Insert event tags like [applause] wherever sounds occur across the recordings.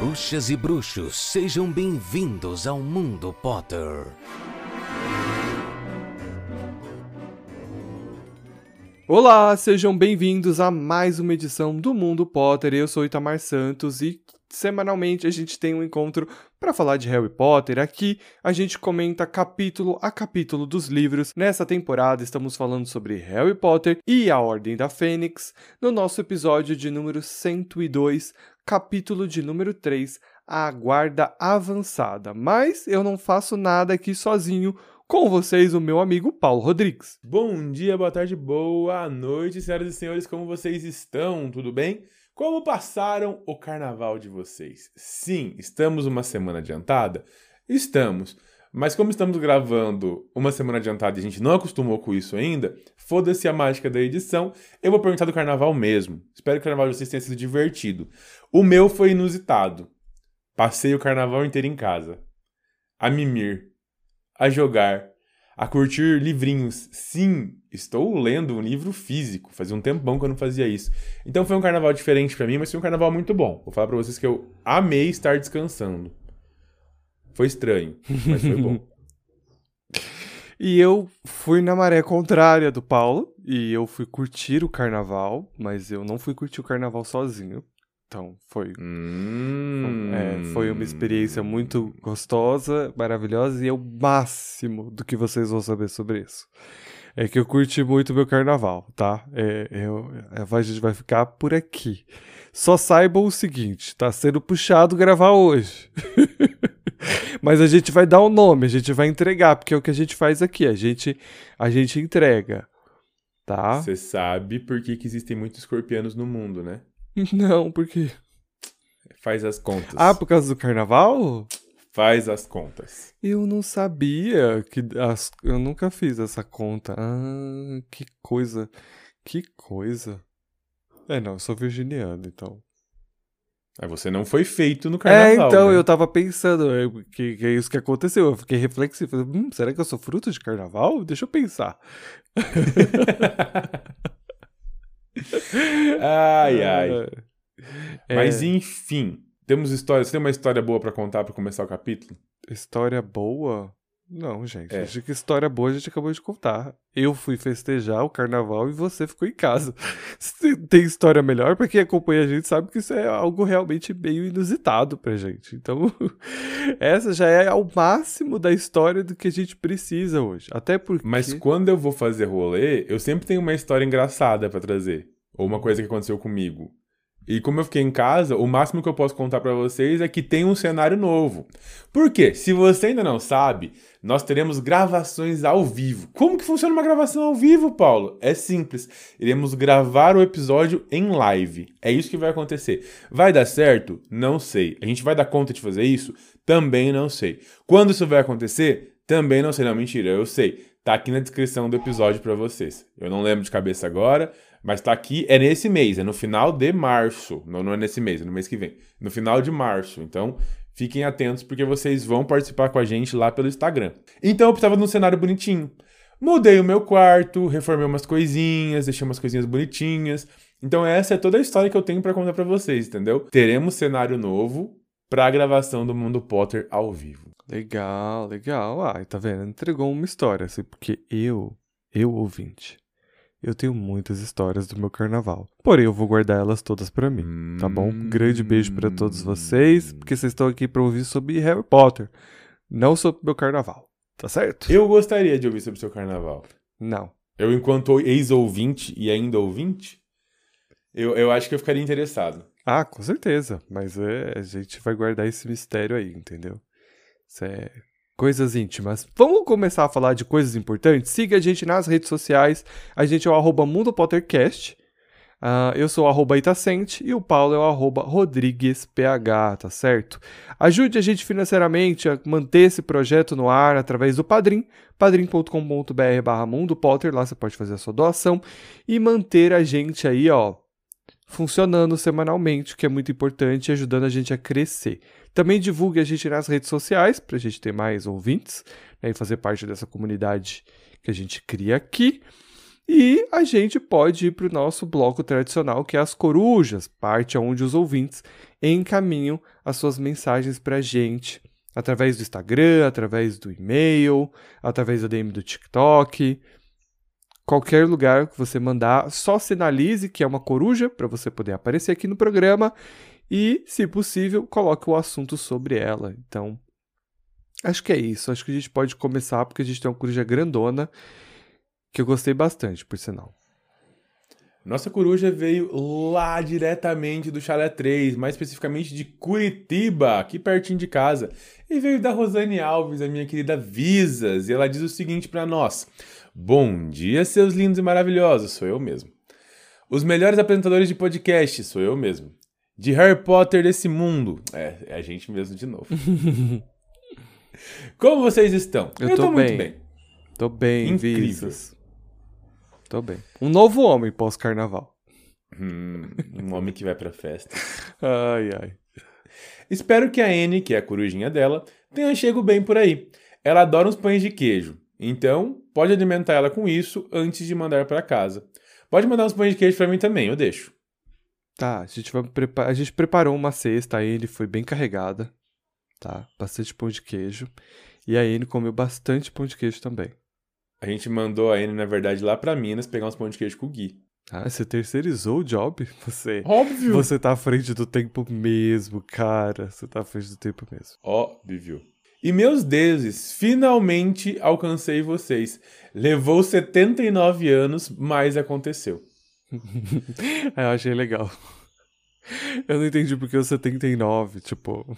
Bruxas e bruxos, sejam bem-vindos ao Mundo Potter. Olá, sejam bem-vindos a mais uma edição do Mundo Potter. Eu sou Itamar Santos e semanalmente a gente tem um encontro para falar de Harry Potter. Aqui a gente comenta capítulo a capítulo dos livros. Nessa temporada estamos falando sobre Harry Potter e a Ordem da Fênix. No nosso episódio de número 102, capítulo de número 3, a Guarda Avançada. Mas eu não faço nada aqui sozinho. Com vocês, o meu amigo Paulo Rodrigues. Bom dia, boa tarde, boa noite, senhoras e senhores, como vocês estão? Tudo bem? Como passaram o carnaval de vocês? Sim, estamos uma semana adiantada? Estamos. Mas como estamos gravando uma semana adiantada e a gente não acostumou com isso ainda, foda-se a mágica da edição, eu vou perguntar do carnaval mesmo. Espero que o carnaval de vocês tenha sido divertido. O meu foi inusitado. Passei o carnaval inteiro em casa. A mimir. A jogar. A curtir livrinhos. Sim, estou lendo um livro físico. Fazia um tempão que eu não fazia isso. Então foi um carnaval diferente para mim, mas foi um carnaval muito bom. Vou falar para vocês que eu amei estar descansando. Foi estranho, mas foi bom. [laughs] E eu fui na maré contrária do Paulo e eu fui curtir o carnaval, mas eu não fui curtir o carnaval sozinho. Então, foi. Hum. É, foi uma experiência muito gostosa, maravilhosa e é o máximo do que vocês vão saber sobre isso. É que eu curti muito meu carnaval, tá? É, eu, a gente vai ficar por aqui. Só saibam o seguinte: tá sendo puxado gravar hoje. [laughs] [laughs] Mas a gente vai dar o um nome, a gente vai entregar, porque é o que a gente faz aqui. A gente, a gente entrega. Tá? Você sabe por que, que existem muitos escorpianos no mundo, né? [laughs] Não, por quê? Faz as contas. Ah, por causa do carnaval? Faz as contas. Eu não sabia que as... eu nunca fiz essa conta. Ah, que coisa. Que coisa. É, não, eu sou virginiano, então. Aí você não foi feito no carnaval. É, então, né? eu tava pensando que, que é isso que aconteceu. Eu fiquei reflexivo. Falei, hum, será que eu sou fruto de carnaval? Deixa eu pensar. [laughs] ai, ai. É... Mas enfim, temos história. Você tem uma história boa para contar para começar o capítulo? História boa? Não, gente. É. Acho que história boa a gente acabou de contar. Eu fui festejar o carnaval e você ficou em casa. [laughs] Se tem história melhor, para quem acompanha a gente sabe que isso é algo realmente meio inusitado pra gente. Então, [laughs] essa já é ao máximo da história do que a gente precisa hoje. Até porque. Mas quando eu vou fazer rolê, eu sempre tenho uma história engraçada para trazer. Ou uma coisa que aconteceu comigo. E como eu fiquei em casa, o máximo que eu posso contar para vocês é que tem um cenário novo. Por quê? Se você ainda não sabe, nós teremos gravações ao vivo. Como que funciona uma gravação ao vivo, Paulo? É simples. Iremos gravar o episódio em live. É isso que vai acontecer. Vai dar certo? Não sei. A gente vai dar conta de fazer isso? Também não sei. Quando isso vai acontecer? Também não sei. Não, mentira, eu sei. Tá aqui na descrição do episódio para vocês. Eu não lembro de cabeça agora, mas tá aqui, é nesse mês, é no final de março. Não, não é nesse mês, é no mês que vem. No final de março. Então, fiquem atentos porque vocês vão participar com a gente lá pelo Instagram. Então, eu precisava de um cenário bonitinho. Mudei o meu quarto, reformei umas coisinhas, deixei umas coisinhas bonitinhas. Então, essa é toda a história que eu tenho para contar para vocês, entendeu? Teremos cenário novo para a gravação do Mundo Potter ao vivo. Legal, legal. Ah, tá vendo? Entregou uma história, assim, porque eu, eu ouvinte, eu tenho muitas histórias do meu carnaval. Porém, eu vou guardar elas todas para mim, tá bom? Um grande beijo para todos vocês, porque vocês estão aqui para ouvir sobre Harry Potter, não sobre meu carnaval. Tá certo? Eu gostaria de ouvir sobre o seu carnaval. Não. Eu, enquanto ex-ouvinte e ainda ouvinte, eu, eu acho que eu ficaria interessado. Ah, com certeza. Mas é, a gente vai guardar esse mistério aí, entendeu? Isso é coisas íntimas. Vamos começar a falar de coisas importantes? Siga a gente nas redes sociais. A gente é o arroba Mundo Pottercast. Uh, eu sou o arroba Itacente e o Paulo é o arroba RodriguesPH, tá certo? Ajude a gente financeiramente a manter esse projeto no ar através do Padrim, padrim.com.br barra Mundo Potter, lá você pode fazer a sua doação e manter a gente aí, ó, funcionando semanalmente, que é muito importante, ajudando a gente a crescer. Também divulgue a gente nas redes sociais, para a gente ter mais ouvintes né, e fazer parte dessa comunidade que a gente cria aqui. E a gente pode ir para o nosso bloco tradicional, que é as corujas, parte onde os ouvintes encaminham as suas mensagens para a gente, através do Instagram, através do e-mail, através da DM do TikTok. Qualquer lugar que você mandar, só sinalize que é uma coruja para você poder aparecer aqui no programa e, se possível, coloque o assunto sobre ela. Então, acho que é isso. Acho que a gente pode começar porque a gente tem uma coruja grandona que eu gostei bastante, por sinal. Nossa coruja veio lá diretamente do Chalé 3, mais especificamente de Curitiba, aqui pertinho de casa. E veio da Rosane Alves, a minha querida Visas, e ela diz o seguinte para nós: Bom dia, seus lindos e maravilhosos, sou eu mesmo. Os melhores apresentadores de podcast, sou eu mesmo. De Harry Potter desse mundo, é, é a gente mesmo de novo. [laughs] Como vocês estão? Eu, eu tô, tô bem. muito bem. Tô bem, Incrível. Visas. Tô bem. Um novo homem pós-carnaval. Hum, um homem que vai pra festa. [laughs] ai, ai. Espero que a Anne, que é a corujinha dela, tenha chego bem por aí. Ela adora uns pães de queijo. Então, pode alimentar ela com isso antes de mandar para casa. Pode mandar uns pães de queijo para mim também, eu deixo. Tá, a gente, vai a gente preparou uma cesta, a Anne foi bem carregada, tá? Bastante pão de queijo. E a Anne comeu bastante pão de queijo também. A gente mandou a Anne, na verdade, lá pra Minas pegar uns pão de queijo com o Gui. Ah, você terceirizou o job? [laughs] Você. Óbvio! Você tá à frente do tempo mesmo, cara. Você tá à frente do tempo mesmo. Óbvio. E meus deuses, finalmente alcancei vocês. Levou 79 anos, mas aconteceu. [laughs] eu achei legal. Eu não entendi porque o 79, tipo. [laughs]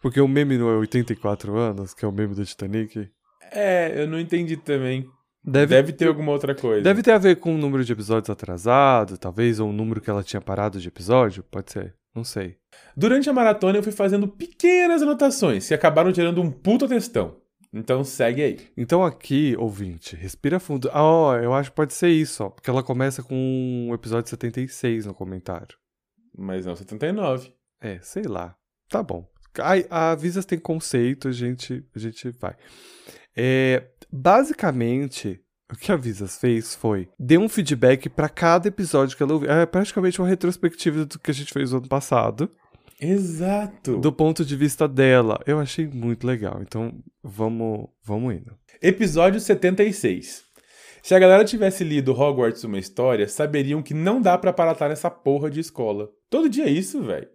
Porque o meme não é 84 anos, que é o meme do Titanic? É, eu não entendi também. Deve, deve ter alguma outra coisa. Deve ter a ver com o número de episódios atrasado, talvez, ou o número que ela tinha parado de episódio, pode ser. Não sei. Durante a maratona eu fui fazendo pequenas anotações que acabaram gerando um puta textão. Então segue aí. Então aqui, ouvinte, respira fundo. Ah, ó, eu acho que pode ser isso, ó. Porque ela começa com o episódio 76 no comentário. Mas não 79. É, sei lá. Tá bom. A, a Visas tem conceito, a gente, a gente vai. É, basicamente, o que a Visas fez foi deu um feedback para cada episódio que ela ouviu. É praticamente uma retrospectiva do que a gente fez no ano passado. Exato. Do ponto de vista dela. Eu achei muito legal. Então, vamos, vamos indo. Episódio 76. Se a galera tivesse lido Hogwarts uma história, saberiam que não dá para aparatar nessa porra de escola. Todo dia é isso, velho.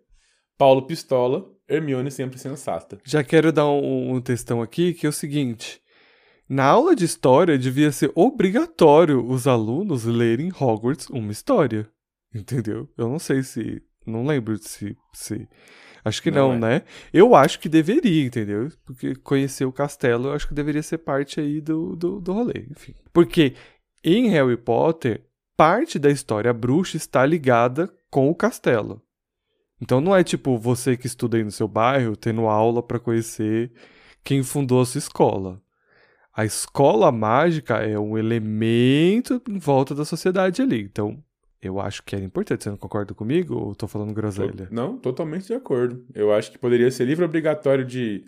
Paulo pistola, Hermione sempre sensata. Já quero dar um, um textão aqui que é o seguinte: na aula de história, devia ser obrigatório os alunos lerem Hogwarts uma história. Entendeu? Eu não sei se. Não lembro se. se acho que não, não é. né? Eu acho que deveria, entendeu? Porque conhecer o castelo, eu acho que deveria ser parte aí do, do, do rolê. Enfim. Porque em Harry Potter, parte da história bruxa está ligada com o castelo. Então não é tipo você que estuda aí no seu bairro tendo aula para conhecer quem fundou a sua escola. A escola mágica é um elemento em volta da sociedade ali. Então, eu acho que era importante. Você não concorda comigo ou tô falando groselha? Não, totalmente de acordo. Eu acho que poderia ser livro obrigatório de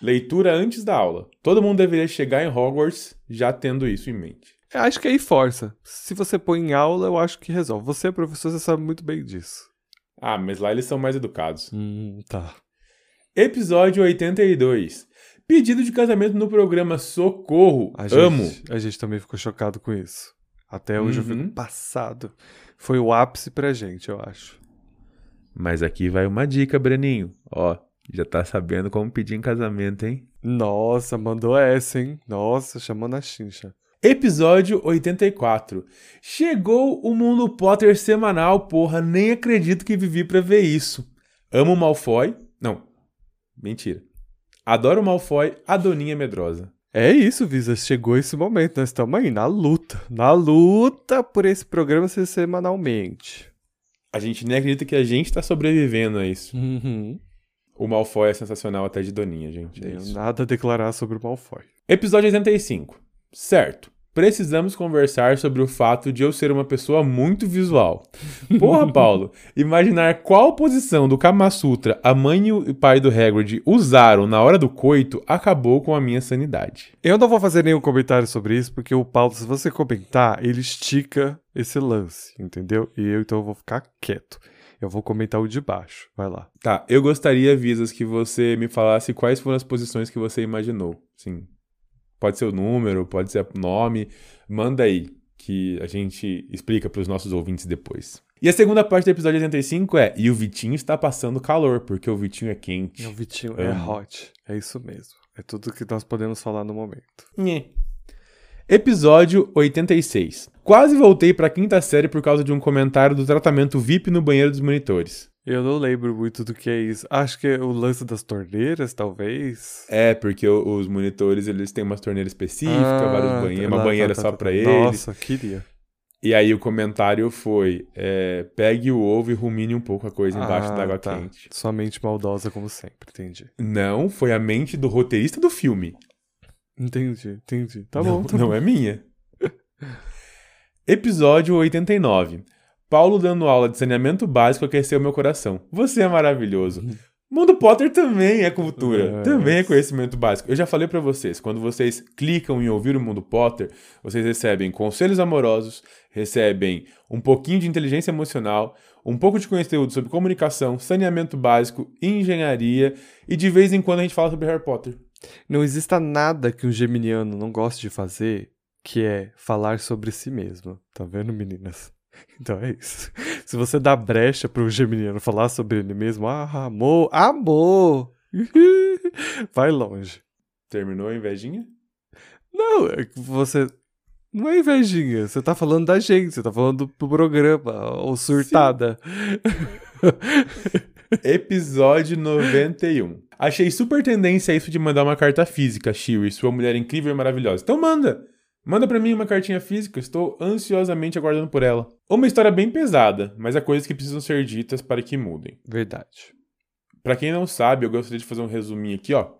leitura antes da aula. Todo mundo deveria chegar em Hogwarts já tendo isso em mente. Eu acho que aí força. Se você põe em aula, eu acho que resolve. Você, professor, você sabe muito bem disso. Ah, mas lá eles são mais educados. Hum, tá. Episódio 82. Pedido de casamento no programa Socorro. A Amo. Gente, a gente também ficou chocado com isso. Até hoje uhum. eu fico passado. Foi o ápice pra gente, eu acho. Mas aqui vai uma dica, Breninho. Ó, já tá sabendo como pedir em casamento, hein? Nossa, mandou essa, hein? Nossa, chamou na chincha. Episódio 84. Chegou o Mundo Potter semanal, porra. Nem acredito que vivi pra ver isso. Amo Malfoy. Não. Mentira. Adoro Malfoy, a Doninha Medrosa. É isso, Visa. Chegou esse momento. Nós estamos aí na luta. Na luta por esse programa ser semanalmente. A gente nem acredita que a gente está sobrevivendo a isso. Uhum. O Malfoy é sensacional até de Doninha, gente. É nada a declarar sobre o Malfoy. Episódio 85. Certo. Precisamos conversar sobre o fato de eu ser uma pessoa muito visual. Porra, [laughs] Paulo, imaginar qual posição do Kama Sutra a mãe e o pai do Hagrid usaram na hora do coito acabou com a minha sanidade. Eu não vou fazer nenhum comentário sobre isso, porque o Paulo, se você comentar, ele estica esse lance, entendeu? E eu então vou ficar quieto. Eu vou comentar o de baixo. Vai lá. Tá, eu gostaria, Visas, que você me falasse quais foram as posições que você imaginou. Sim. Pode ser o número, pode ser o nome. Manda aí, que a gente explica para os nossos ouvintes depois. E a segunda parte do episódio 85 é: E o Vitinho está passando calor, porque o Vitinho é quente. O Vitinho é Amo. hot. É isso mesmo. É tudo que nós podemos falar no momento. Nhê. Episódio 86. Quase voltei pra quinta série por causa de um comentário do tratamento VIP no banheiro dos monitores. Eu não lembro muito do que é isso. Acho que é o lance das torneiras, talvez. É, porque os monitores eles têm umas torneiras específicas, Ah, vários banheiros, uma tá, banheira tá, só tá, pra tá. eles. Nossa, queria. E aí o comentário foi: é, pegue o ovo e rumine um pouco a coisa embaixo Ah, da água tá. quente. Sua mente maldosa, como sempre, entendi. Não, foi a mente do roteirista do filme. Entendi, entendi. Tá não, bom, tá não bom. é minha. [laughs] Episódio 89. Paulo dando aula de saneamento básico aqueceu meu coração. Você é maravilhoso. Mundo Potter também é cultura, É. também é conhecimento básico. Eu já falei pra vocês, quando vocês clicam em ouvir o Mundo Potter, vocês recebem conselhos amorosos, recebem um pouquinho de inteligência emocional, um pouco de conteúdo sobre comunicação, saneamento básico, engenharia e de vez em quando a gente fala sobre Harry Potter. Não exista nada que um geminiano não goste de fazer que é falar sobre si mesmo. Tá vendo, meninas? [laughs] Então é isso. Se você dá brecha pro geminiano falar sobre ele mesmo, ah, amor, amor, [laughs] vai longe. Terminou a invejinha? Não, é que você. Não é invejinha, você tá falando da gente, você tá falando do programa, ou surtada. [laughs] Episódio 91. Achei super tendência isso de mandar uma carta física, Shiri, sua mulher incrível e maravilhosa. Então manda! Manda pra mim uma cartinha física, estou ansiosamente aguardando por ela. Uma história bem pesada, mas há coisas que precisam ser ditas para que mudem. Verdade. Pra quem não sabe, eu gostaria de fazer um resuminho aqui, ó.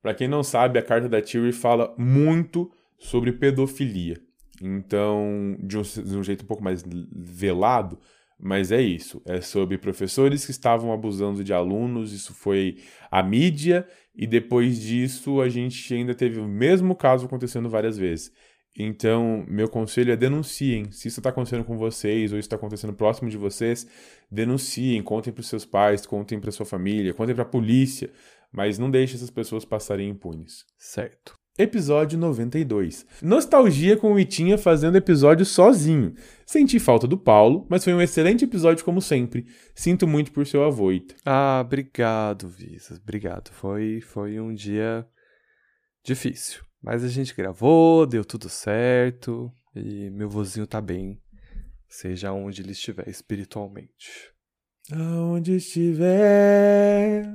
Pra quem não sabe, a carta da Tiri fala muito sobre pedofilia. Então, de um, de um jeito um pouco mais velado, mas é isso. É sobre professores que estavam abusando de alunos, isso foi a mídia, e depois disso a gente ainda teve o mesmo caso acontecendo várias vezes. Então, meu conselho é denunciem. Se isso está acontecendo com vocês ou isso está acontecendo próximo de vocês, denunciem, contem para os seus pais, contem para sua família, contem para a polícia, mas não deixe essas pessoas passarem impunes. Certo. Episódio 92. Nostalgia com o Itinha fazendo episódio sozinho. Senti falta do Paulo, mas foi um excelente episódio como sempre. Sinto muito por seu avô, Ita. Ah, obrigado, Visas. Obrigado. Foi, foi um dia difícil. Mas a gente gravou, deu tudo certo. E meu vozinho tá bem. Seja onde ele estiver espiritualmente. Aonde estiver,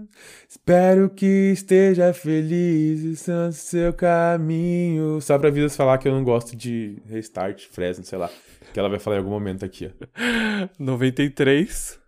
espero que esteja feliz e santo seu caminho. Só pra Visas falar que eu não gosto de restart, Fresno, sei lá. Que ela vai falar em algum momento aqui, ó. [laughs] 93.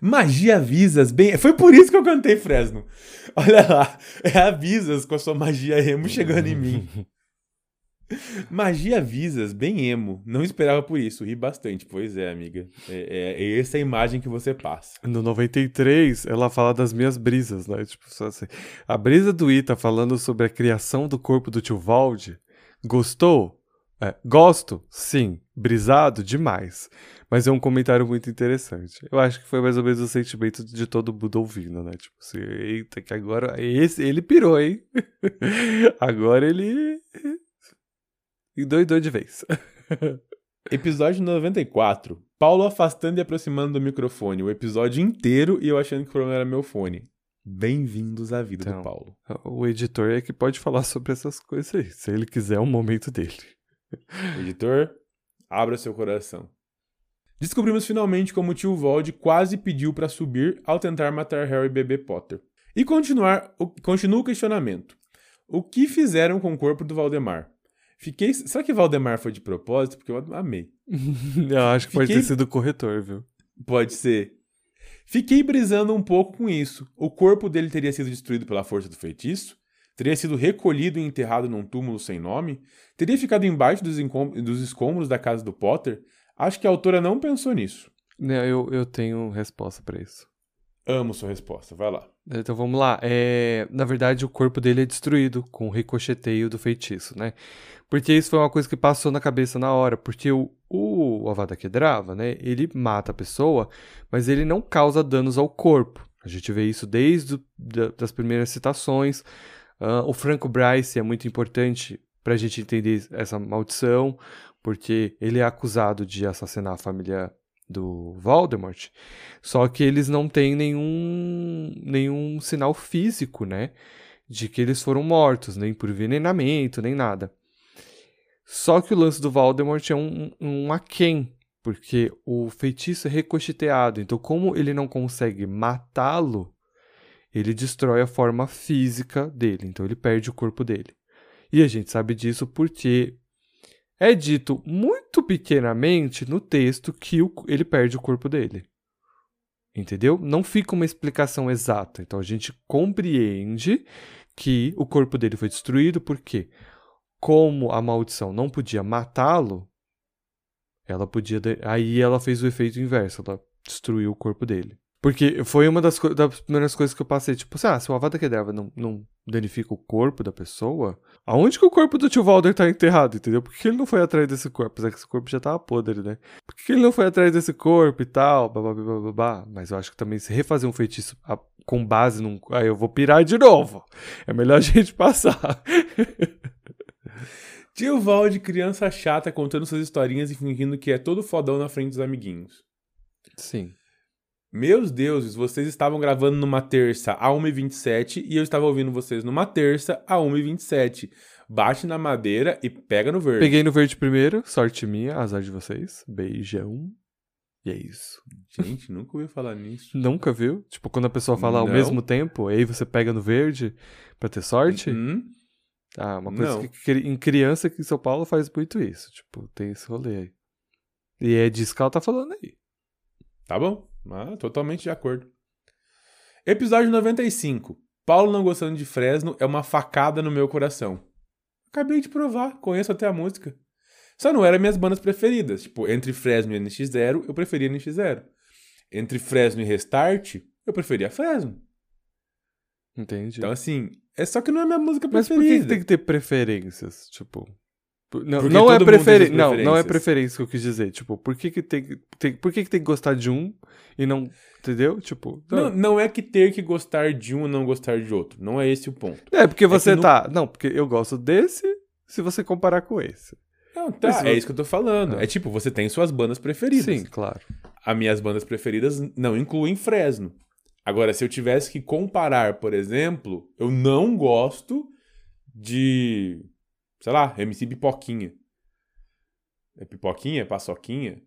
Magia Visas, bem. Foi por isso que eu cantei Fresno. [laughs] Olha lá, é a Visas com a sua magia emo chegando em mim. [laughs] Magia Visas, bem emo. Não esperava por isso, ri bastante. Pois é, amiga. É, é, é essa a imagem que você passa. No 93, ela fala das minhas brisas, né? Tipo, assim. A brisa do Ita falando sobre a criação do corpo do tio Valde. Gostou? É, gosto? Sim. Brisado? Demais. Mas é um comentário muito interessante. Eu acho que foi mais ou menos o sentimento de todo mundo ouvindo, né? Tipo assim, eita, que agora. Esse, ele pirou, hein? [laughs] agora ele. Endoidou de vez. [laughs] Episódio 94. Paulo afastando e aproximando do microfone. O episódio inteiro e eu achando que o problema era meu fone. Bem-vindos à vida Então. do Paulo. O editor é que pode falar sobre essas coisas aí. Se ele quiser, é o momento dele. Editor, abra seu coração. Descobrimos finalmente como o tio Vold quase pediu pra subir ao tentar matar Harry e bebê Potter. E continuar, o, continua o questionamento. O que fizeram com o corpo do Valdemar? Fiquei. Será que Valdemar foi de propósito? Porque eu amei. [laughs] Eu acho que pode Fiquei- ter sido corretor, viu? Pode ser. Fiquei brisando um pouco com isso. O corpo dele teria sido destruído pela força do feitiço? Teria sido recolhido e enterrado num túmulo sem nome? Teria ficado embaixo dos, dos escombros da casa do Potter? Acho que a autora não pensou nisso. Não, eu, eu tenho resposta para isso. Amo sua resposta, vai lá. Então vamos lá. É, na verdade, o corpo dele é destruído com o ricocheteio do feitiço, né? Porque isso foi uma coisa que passou na cabeça na hora. Porque o, o Avada Kedavra, né? Ele mata a pessoa, mas ele não causa danos ao corpo. A gente vê isso desde o, da, das primeiras citações. Uh, o Franco Bryce é muito importante para a gente entender essa maldição, porque ele é acusado de assassinar a família do Voldemort, só que eles não têm nenhum, nenhum sinal físico, né? De que eles foram mortos, nem por envenenamento, nem nada. Só que o lance do Voldemort é um, um aquém, porque o feitiço é recocheteado. Então, como ele não consegue matá-lo, ele destrói a forma física dele. Então, ele perde o corpo dele. E a gente sabe disso porque é dito muito pequenamente no texto que o, ele perde o corpo dele. Entendeu? Não fica uma explicação exata. Então a gente compreende que o corpo dele foi destruído porque, como a maldição não podia matá-lo, ela podia. Aí ela fez o efeito inverso, ela destruiu o corpo dele. Porque foi uma das, das primeiras coisas que eu passei, tipo, assim, ah, se o Avada Kedavra não, não danifica o corpo da pessoa, aonde que o corpo do tio Valder tá enterrado, entendeu? Por que ele não foi atrás desse corpo? Apesar que esse corpo já tava podre, né? Por que ele não foi atrás desse corpo e tal, babá, Mas eu acho que também se refazer um feitiço com base num... Aí eu vou pirar de novo. É melhor [laughs] a gente passar. [laughs] Tio Valde, criança chata, contando suas historinhas e fingindo que é todo fodão na frente dos amiguinhos. Sim. Meus deuses, vocês estavam gravando numa terça a 1h27 e eu estava ouvindo vocês numa terça a 1h27. Bate na madeira e pega no verde. Peguei no verde primeiro, sorte minha, azar de vocês. Beijão. E é isso. Gente, nunca ouviu falar nisso. Nunca viu? Tipo, quando a pessoa fala Não. ao mesmo tempo, aí você pega no verde pra ter sorte? Uhum. Ah, uma coisa Não. que, em criança aqui em São Paulo faz muito isso. Tipo, tem esse rolê aí. E é disso que ela tá falando aí. Tá bom. Ah, totalmente de acordo. Episódio 95. Paulo não gostando de Fresno é uma facada no meu coração. Acabei de provar, conheço até a música. Só não eram minhas bandas preferidas. Tipo, entre Fresno e NX0, eu preferia NX0. Entre Fresno e Restart, eu preferia Fresno. Entendi. Então, assim, é só que não é minha música Mas preferida. Mas por que tem que ter preferências? Tipo. Não, não é preferência. Não, não é preferência que eu quis dizer. Tipo, por que, que tem, tem, por que, que tem que gostar de um e não. Entendeu? Tipo. Não. não, não é que ter que gostar de um e não gostar de outro. Não é esse o ponto. É, porque é você é tá. Não... não, porque eu gosto desse se você comparar com esse. Não, tá. É isso que eu tô falando. Ah. É tipo, você tem suas bandas preferidas. Sim, claro. As minhas bandas preferidas não incluem Fresno. Agora, se eu tivesse que comparar, por exemplo, eu não gosto de sei lá, MC Pipoquinha. É Pipoquinha? É Paçoquinha?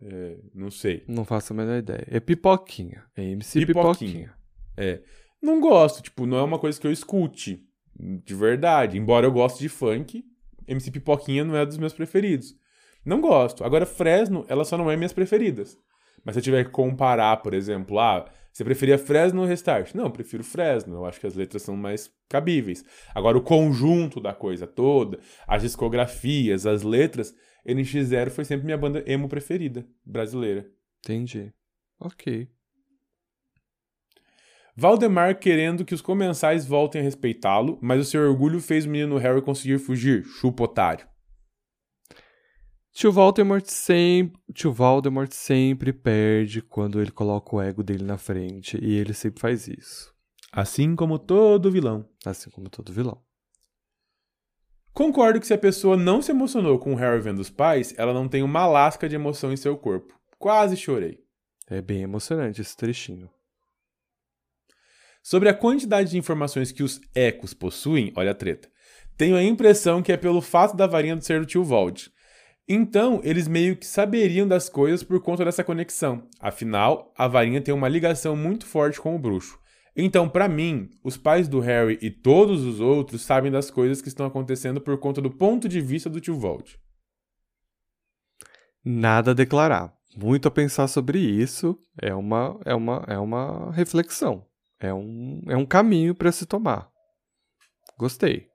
É, não sei. Não faço a menor ideia. É Pipoquinha. É MC Pipoquinha. Pipoquinha. É. Não gosto, tipo, não é uma coisa que eu escute de verdade. Embora eu goste de funk, MC Pipoquinha não é dos meus preferidos. Não gosto. Agora, Fresno, ela só não é minhas preferidas. Mas se eu tiver que comparar, por exemplo, ah, você preferia Fresno ou Restart? Não, eu prefiro Fresno. Eu acho que as letras são mais cabíveis. Agora, o conjunto da coisa toda, as discografias, as letras, NX0 foi sempre minha banda emo preferida, brasileira. Entendi. Ok. Valdemar querendo que os comensais voltem a respeitá-lo, mas o seu orgulho fez o menino Harry conseguir fugir. Chupa otário. Tio Voldemort sempre, tio Voldemort sempre perde quando ele coloca o ego dele na frente e ele sempre faz isso. Assim como todo vilão. Assim como todo vilão. Concordo que se a pessoa não se emocionou com o Harry vendo os pais, ela não tem uma lasca de emoção em seu corpo. Quase chorei. É bem emocionante esse trechinho. Sobre a quantidade de informações que os ecos possuem, olha a treta. Tenho a impressão que é pelo fato da varinha ser do tio Vold. Então, eles meio que saberiam das coisas por conta dessa conexão. Afinal, a varinha tem uma ligação muito forte com o bruxo. Então, para mim, os pais do Harry e todos os outros sabem das coisas que estão acontecendo por conta do ponto de vista do tio Vold. Nada a declarar. Muito a pensar sobre isso. É uma, é uma, é uma reflexão. É um, é um caminho para se tomar. Gostei.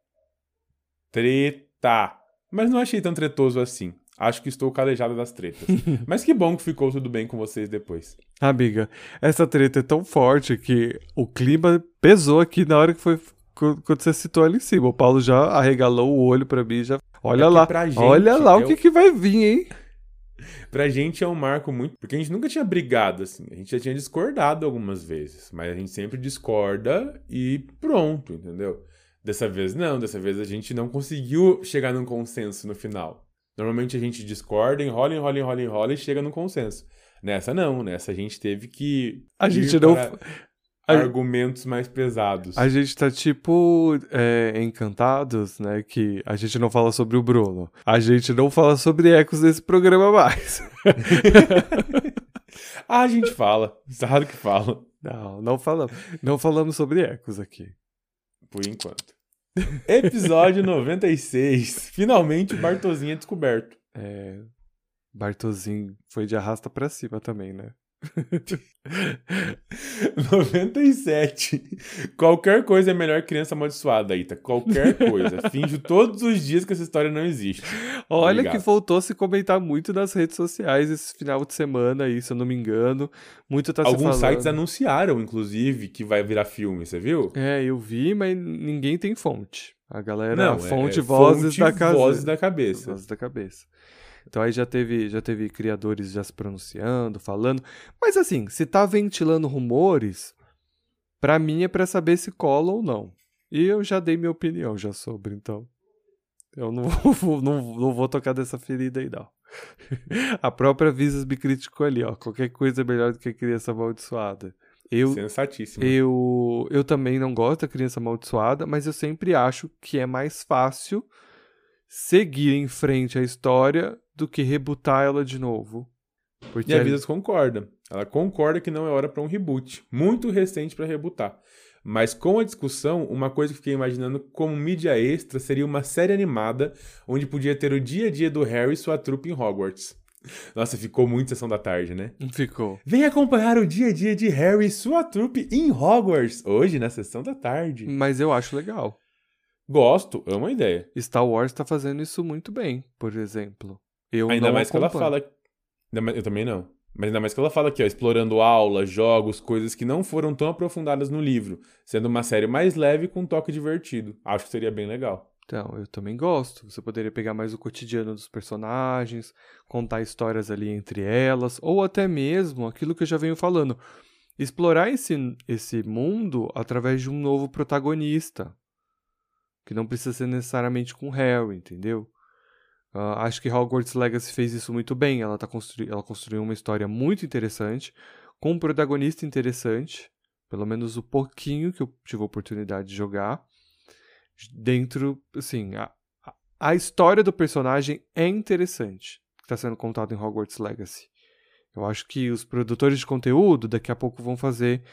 Treta. Mas não achei tão tretoso assim. Acho que estou calejado das tretas. [laughs] Mas que bom que ficou tudo bem com vocês depois. Amiga, essa treta é tão forte que o clima pesou aqui na hora que foi quando você citou ali em cima. O Paulo já arregalou o olho pra mim, já. Olha É lá, gente olha lá é o que, que vai vir, hein? [laughs] Pra gente é um marco muito. Porque a gente nunca tinha brigado, assim. A gente já tinha discordado algumas vezes. Mas a gente sempre discorda e pronto, entendeu? Dessa vez não. Dessa vez a gente não conseguiu chegar num consenso no final. Normalmente a gente discorda, enrola, enrola, enrola, enrola e chega num consenso. Nessa não. Nessa a gente teve que. A gente não. a- Argumentos mais pesados. A gente tá tipo é, encantados, né? Que a gente não fala sobre o Bruno. A gente não fala sobre ecos nesse programa mais. [laughs] Ah, a gente fala. Claro que fala. Não, não falamos. Não falamos sobre ecos aqui. Por enquanto. [laughs] Episódio 96. Finalmente o Bartozinho é descoberto. É, Bartozinho foi de arrasta pra cima também, né? [laughs] 97. Qualquer coisa é melhor criança amaldiçoada, Ita. Qualquer [laughs] coisa. Finjo todos os dias que essa história não existe. Olha Obrigado. que voltou a se comentar muito nas redes sociais esse final de semana aí, se eu não me engano. Muito tá Alguns sites anunciaram, inclusive, que vai virar filme, você viu? É, eu vi, mas ninguém tem fonte. A galera, Não, a fonte é vozes fonte da. Vozes da cabeça. Vozes da cabeça. Então aí já teve, já teve criadores já se pronunciando, falando. Mas assim, se tá ventilando rumores, pra mim é pra saber se cola ou não. E eu já dei minha opinião já sobre, então. Eu não [laughs] vou, não, não vou tocar dessa ferida aí, não. [laughs] A própria Visas me criticou ali, ó. Qualquer coisa é melhor do que a criança amaldiçoada. Eu, Sensatíssimo. eu, eu também não gosto da criança amaldiçoada, mas eu sempre acho que é mais fácil seguir em frente a história do que rebutar ela de novo. Porque E a Visas concorda. Ela concorda que não é hora pra um reboot. Muito recente pra rebootar. Mas com a discussão, uma coisa que eu fiquei imaginando como mídia extra seria uma série animada onde podia ter o dia a dia do Harry e sua trupe em Hogwarts. [laughs] Nossa, ficou muito sessão da tarde, né? ficou. Vem acompanhar o dia a dia de Harry e sua trupe em Hogwarts, hoje na sessão da tarde. Mas eu acho legal. Gosto, amo a ideia. Star Wars tá fazendo isso muito bem, por exemplo. Eu Ainda mais que ela acompanho. fala. Eu também não. Mas ainda mais que ela fala aqui, ó, explorando aulas, jogos, coisas que não foram tão aprofundadas no livro, sendo uma série mais leve com um toque divertido. Acho que seria bem legal. Então, eu também gosto. Você poderia pegar mais o cotidiano dos personagens, contar histórias ali entre elas, ou até mesmo aquilo que eu já venho falando, explorar esse, esse mundo através de um novo protagonista, que não precisa ser necessariamente com Harry, entendeu? Ah, acho que Hogwarts Legacy fez isso muito bem. Ela, tá constru... ela construiu uma história muito interessante, com um protagonista interessante, pelo menos o pouquinho que eu tive a oportunidade de jogar dentro, assim, a, a- história do personagem é interessante, que está sendo contado em Hogwarts Legacy. Eu acho que os produtores de conteúdo daqui a pouco vão fazer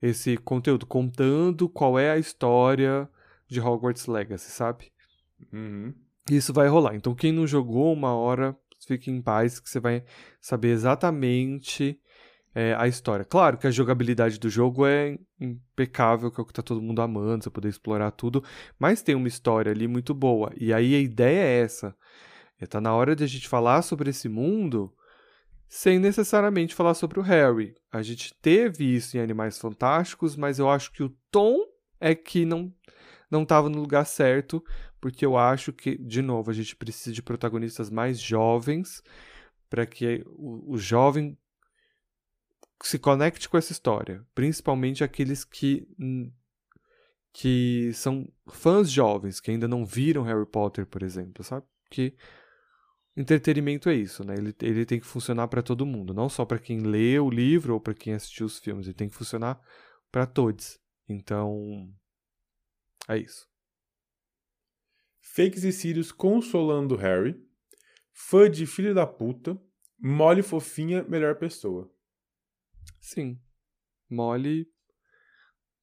esse conteúdo contando qual é a história de Hogwarts Legacy, sabe? Uhum. Isso vai rolar. Então, quem não jogou, uma hora fique em paz, que você vai saber exatamente é, a história. Claro que a jogabilidade do jogo é impecável, que é o que tá todo mundo amando, você poder explorar tudo, mas tem uma história ali muito boa. E aí a ideia é essa. É, tá na hora de a gente falar sobre esse mundo sem necessariamente falar sobre o Harry. A gente teve isso em Animais Fantásticos, mas eu acho que o tom é que não não estava no lugar certo, porque eu acho que, de novo, a gente precisa de protagonistas mais jovens para que o, o jovem se conecte com essa história, principalmente aqueles que que são fãs jovens, que ainda não viram Harry Potter, por exemplo, sabe? Que entretenimento é isso, né? Ele, ele tem que funcionar para todo mundo, não só para quem lê o livro ou para quem assistiu os filmes, ele tem que funcionar para todos. Então, é isso. Fakes e Sirius consolando Harry. Fã de filho da puta. Mole fofinha, melhor pessoa. Sim. Mole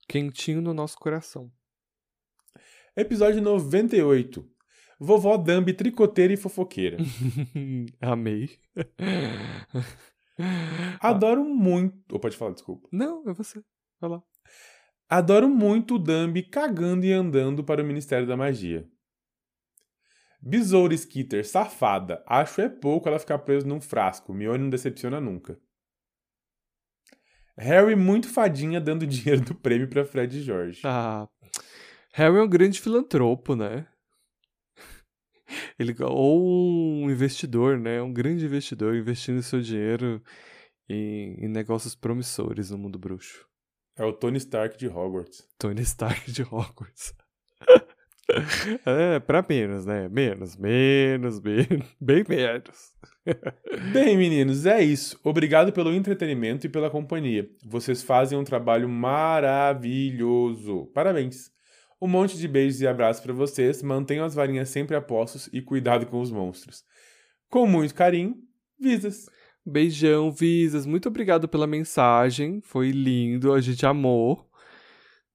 quentinho no nosso coração. Episódio 98. Vovó Dambi tricoteira e fofoqueira. [laughs] Amei. Adoro muito. Ou pode falar, desculpa. Não, é você. Vai lá. Adoro muito o Dumbi cagando e andando para o Ministério da Magia. Besouro Skitter, safada. Acho é pouco ela ficar presa num frasco. Mione não decepciona nunca. Harry muito fadinha dando [laughs] dinheiro do prêmio para Fred e George. Ah, Harry é um grande filantropo, né? Ele, ou um investidor, né? Um grande investidor investindo seu dinheiro em, em negócios promissores no mundo bruxo. É o Tony Stark de Hogwarts. Tony Stark de Hogwarts. [laughs] é, pra menos, né? Menos, menos, bem, [laughs] bem menos. [laughs] Bem, meninos, é isso. Obrigado pelo entretenimento e pela companhia. Vocês fazem um trabalho maravilhoso. Parabéns. Um monte de beijos e abraços para vocês. Mantenham as varinhas sempre a postos e cuidado com os monstros. Com muito carinho, Visas. Beijão, Visas. Muito obrigado pela mensagem. Foi lindo, a gente amou.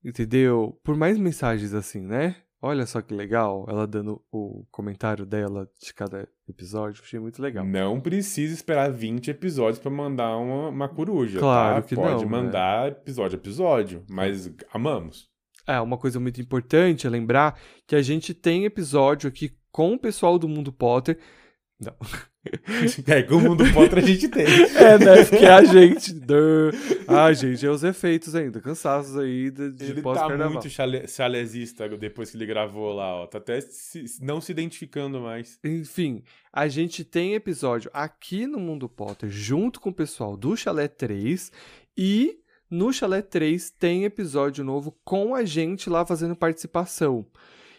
Entendeu? Por mais mensagens assim, né? Olha só que legal, ela dando o comentário dela de cada episódio, achei muito legal. Não precisa esperar 20 episódios para mandar uma, uma coruja, Claro tá? que Pode não, né? mandar episódio a episódio, mas amamos. É, uma coisa muito importante é lembrar que a gente tem episódio aqui com o pessoal do Mundo Potter. Não. [laughs] [laughs] É, com o Mundo Potter a gente tem. É, né? Porque a gente. Duh. Ah, gente, é os efeitos ainda. Cansaços aí de, de Ele tá muito chale chalezista depois que ele gravou lá, ó. Tá até se- não se identificando mais. Enfim, a gente tem episódio aqui no Mundo Potter junto com o pessoal do Chalé 3 e no Chalé 3 tem episódio novo com a gente lá fazendo participação.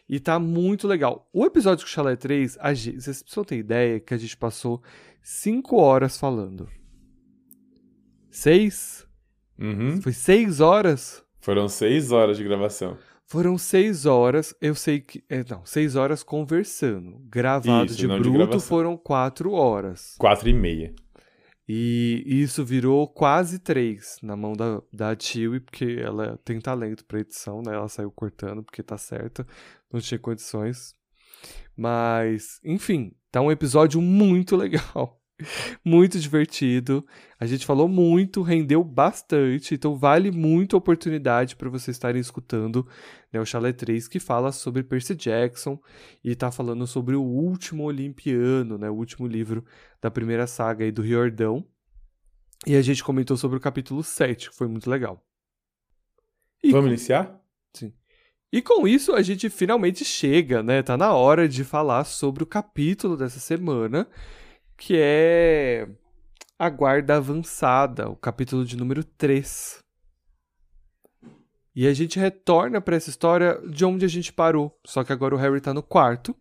E tá muito legal. O episódio com o Chalé 3, a gente, vocês precisam ter ideia que a gente passou 5 horas falando. 6? Uhum. Foi 6 horas? Foram seis horas de gravação. Foram seis horas, eu sei que. é, não, seis horas conversando. Gravado Isso, de de bruto gravação. foram quatro horas. Quatro e meia. E isso virou quase três na mão da, da Tiwi, porque ela tem talento pra edição, né? Ela saiu cortando porque tá certa, não tinha condições. Mas, enfim, tá um episódio muito [laughs] legal. Muito divertido. A gente falou muito, rendeu bastante, então vale muito a oportunidade para vocês estarem escutando né, o Chalé 3, que fala sobre Percy Jackson e tá falando sobre o último Olimpiano, né, o último livro da primeira saga aí do Riordão. E a gente comentou sobre o capítulo 7, que foi muito legal. E Vamos com- iniciar? E com isso a gente finalmente chega, né? Tá na hora de falar sobre o capítulo dessa semana, que é a guarda avançada, o capítulo de número 3. E a gente retorna pra essa história de onde a gente parou, só que agora o Harry tá no quarto.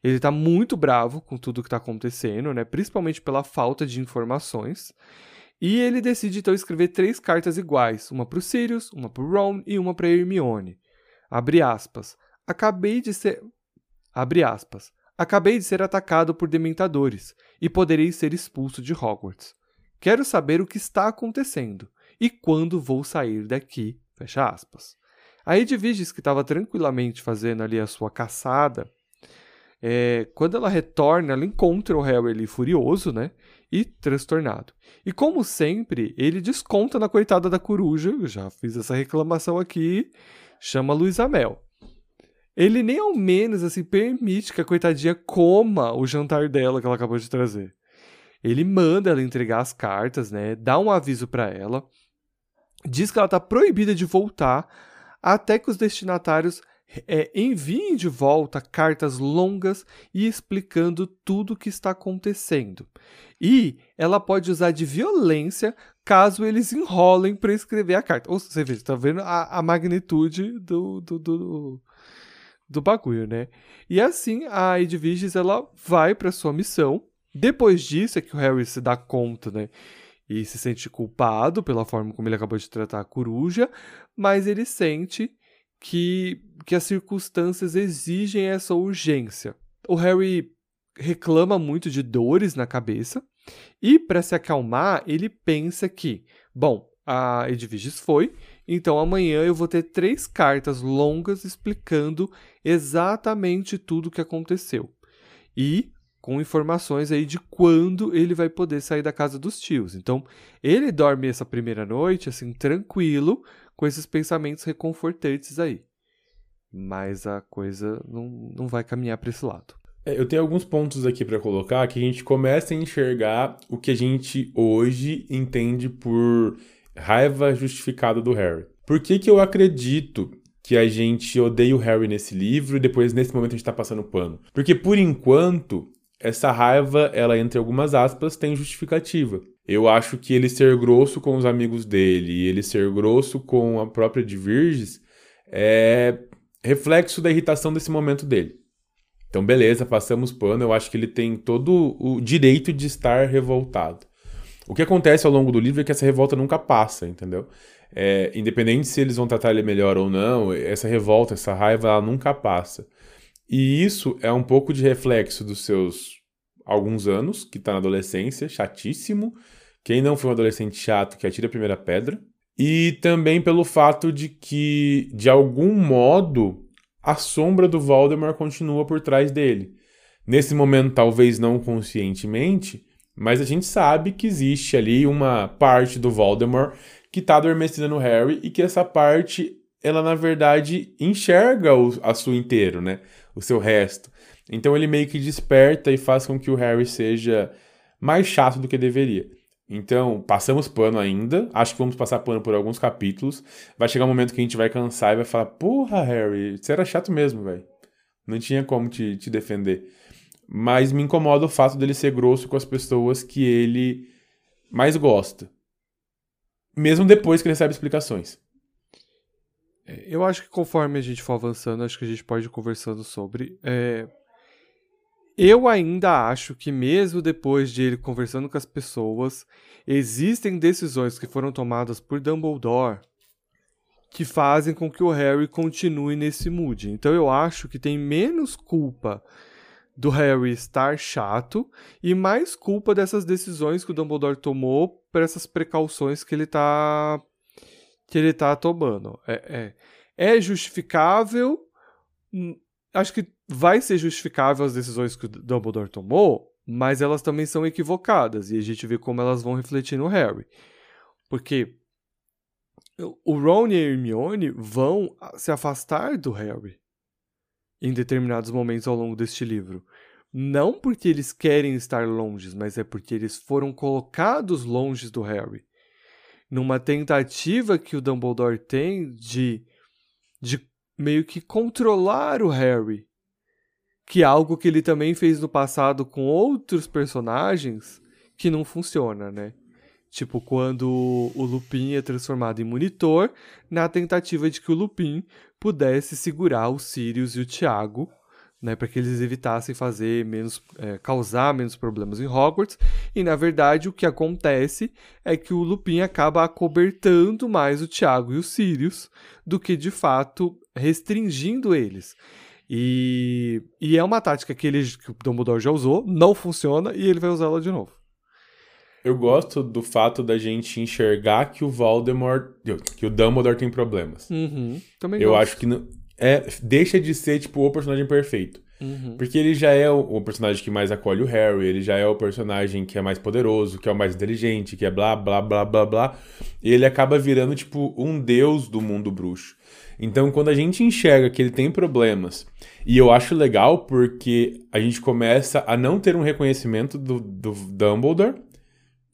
Ele tá muito bravo com tudo que tá acontecendo, né? Principalmente pela falta de informações. E ele decide então escrever três cartas iguais, uma pro Sirius, uma pro Ron e uma pra Hermione. Abre aspas. Acabei de ser. Abre aspas. Acabei de ser atacado por dementadores e poderei ser expulso de Hogwarts. Quero saber o que está acontecendo e quando vou sair daqui. Fecha aspas. A Edviges, que estava tranquilamente fazendo ali a sua caçada, é, quando ela retorna, ela encontra o Harry ali furioso, né? E transtornado. E como sempre, ele desconta na coitada da coruja. Eu já fiz essa reclamação aqui. Chama Luísa Mel. Ele nem ao menos assim permite que a coitadinha coma o jantar dela que ela acabou de trazer. Ele manda ela entregar as cartas, né? Dá um aviso pra ela. Diz que ela tá proibida de voltar até que os destinatários é, enviem de volta cartas longas e explicando tudo o que está acontecendo. E ela pode usar de violência caso eles enrolem para escrever a carta. Ou você vê, tá vendo a, a magnitude do, do, do, do bagulho, né? E assim a Edviges ela vai para sua missão. Depois disso é que o Harry se dá conta, né? E se sente culpado pela forma como ele acabou de tratar a coruja, mas ele sente que, que as circunstâncias exigem essa urgência. O Harry reclama muito de dores na cabeça e, para se acalmar, ele pensa que, bom, a Edviges foi, então amanhã eu vou ter três cartas longas explicando exatamente tudo o que aconteceu. E com informações aí de quando ele vai poder sair da casa dos tios. Então, ele dorme essa primeira noite assim tranquilo, com esses pensamentos reconfortantes aí. Mas a coisa não, não vai caminhar para esse lado. É, eu tenho alguns pontos aqui para colocar que a gente começa a enxergar o que a gente hoje entende por raiva justificada do Harry. Por que, que eu acredito que a gente odeia o Harry nesse livro e depois, nesse momento, a gente tá passando pano? Porque, por enquanto, essa raiva, ela, entre algumas aspas, tem justificativa. Eu acho que ele ser grosso com os amigos dele e ele ser grosso com a própria Virges é reflexo da irritação desse momento dele. Então, beleza, passamos pano. Eu acho que ele tem todo o direito de estar revoltado. O que acontece ao longo do livro é que essa revolta nunca passa, entendeu? É, independente se eles vão tratar ele melhor ou não, essa revolta, essa raiva, ela nunca passa. E isso é um pouco de reflexo dos seus alguns anos, que está na adolescência, chatíssimo. Quem não foi um adolescente chato que atira a primeira pedra. E também pelo fato de que, de algum modo, a sombra do Voldemort continua por trás dele. Nesse momento, talvez não conscientemente, mas a gente sabe que existe ali uma parte do Voldemort que está adormecida no Harry e que essa parte, ela na verdade enxerga o aço inteiro, né? O seu resto. Então ele meio que desperta e faz com que o Harry seja mais chato do que deveria. Então, passamos pano ainda. Acho que vamos passar pano por alguns capítulos. Vai chegar um momento que a gente vai cansar e vai falar: Porra, Harry, você era chato mesmo, velho. Não tinha como te, te defender. Mas me incomoda o fato dele ser grosso com as pessoas que ele mais gosta. Mesmo depois que ele recebe explicações. É, eu acho que conforme a gente for avançando, acho que a gente pode ir conversando sobre. É... Eu ainda acho que, mesmo depois de ele conversando com as pessoas, existem decisões que foram tomadas por Dumbledore que fazem com que o Harry continue nesse mood. Então eu acho que tem menos culpa do Harry estar chato e mais culpa dessas decisões que o Dumbledore tomou para essas precauções que ele tá que ele tá tomando. É, é, é justificável, hum, acho que vai ser justificável as decisões que o Dumbledore tomou, mas elas também são equivocadas e a gente vê como elas vão refletir no Harry. Porque o Ron e a Hermione vão se afastar do Harry em determinados momentos ao longo deste livro. Não porque eles querem estar longe, mas é porque eles foram colocados longe do Harry. Numa tentativa que o Dumbledore tem de, de meio que controlar o Harry. Que é algo que ele também fez no passado com outros personagens que não funciona, né? Tipo, quando o Lupin é transformado em monitor, na tentativa de que o Lupin pudesse segurar o Sirius e o Tiago, né, para que eles evitassem fazer menos, é, causar menos problemas em Hogwarts. E na verdade o que acontece é que o Lupin acaba acobertando mais o Tiago e o Sirius do que de fato restringindo eles. E, e é uma tática que, ele, que o Dumbledore já usou, não funciona e ele vai usá-la de novo. Eu gosto do fato da gente enxergar que o Voldemort, que o Dumbledore tem problemas. Uhum, também Eu gosto. acho que não, é, deixa de ser tipo o personagem perfeito. Uhum. Porque ele já é o, o, personagem que mais acolhe o Harry, ele já é o personagem que é mais poderoso, que é o mais inteligente, que é blá blá blá blá blá. E ele acaba virando tipo um deus do mundo bruxo. Então, quando a gente enxerga que ele tem problemas, e eu acho legal porque a gente começa a não ter um reconhecimento do, do Dumbledore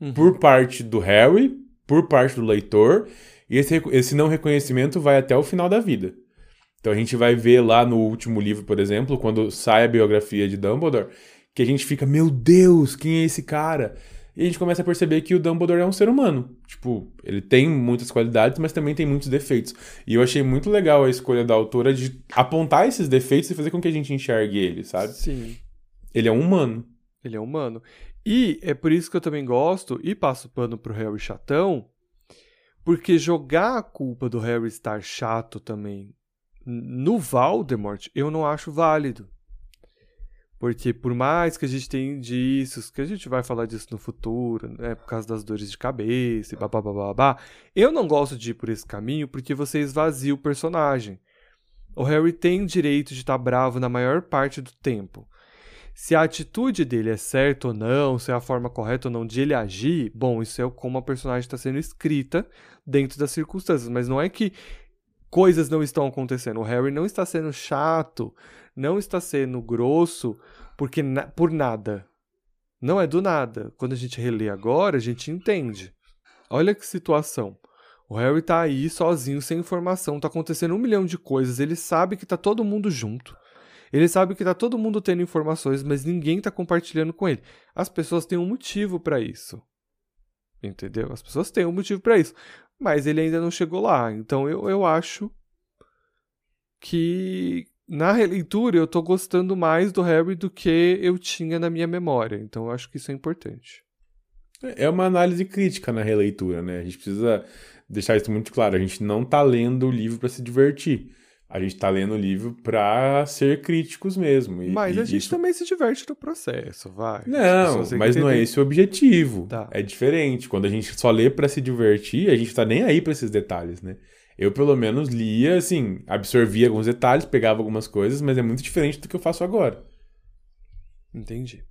uhum. por parte do Harry, por parte do leitor, e esse, esse não reconhecimento vai até o final da vida. Então a gente vai ver lá no último livro, por exemplo, quando sai a biografia de Dumbledore, que a gente fica, meu Deus, quem é esse cara? E a gente começa a perceber que o Dumbledore é um ser humano. Tipo, ele tem muitas qualidades, mas também tem muitos defeitos. E eu achei muito legal a escolha da autora de apontar esses defeitos e fazer com que a gente enxergue ele, sabe? Sim. Ele é um humano. Ele é humano. E é por isso que eu também gosto, e passo pano pro Harry chatão, porque jogar a culpa do Harry estar chato também no Valdemort, eu não acho válido. Porque por mais que a gente tenha indícios, que a gente vai falar disso no futuro, né, por causa das dores de cabeça e babá, eu não gosto de ir por esse caminho porque você esvazia o personagem. O Harry tem direito de estar tá bravo na maior parte do tempo. Se a atitude dele é certa ou não, se é a forma correta ou não de ele agir, bom, isso é como a personagem está sendo escrita dentro das circunstâncias, mas não é que coisas não estão acontecendo. O Harry não está sendo chato, não está sendo grosso porque na, por nada. Não é do nada. Quando a gente relê agora, a gente entende. Olha que situação. O Harry tá aí sozinho, sem informação, tá acontecendo um milhão de coisas, ele sabe que tá todo mundo junto. Ele sabe que tá todo mundo tendo informações, mas ninguém tá compartilhando com ele. As pessoas têm um motivo para isso. Entendeu? As pessoas têm um motivo para isso. Mas ele ainda não chegou lá. Então eu, eu acho que na releitura eu tô gostando mais do Harry do que eu tinha na minha memória. Então eu acho que isso é importante. É uma análise crítica na releitura, né? A gente precisa deixar isso muito claro. A gente não tá lendo o livro para se divertir. A gente tá lendo o livro para ser críticos mesmo. E, mas e a gente isso... também se diverte no processo, vai. Não, mas não é esse o objetivo. Tá. É diferente. Quando a gente só lê para se divertir, a gente tá nem aí para esses detalhes, né? Eu, pelo menos, lia, assim, absorvia alguns detalhes, pegava algumas coisas, mas é muito diferente do que eu faço agora. Entendi.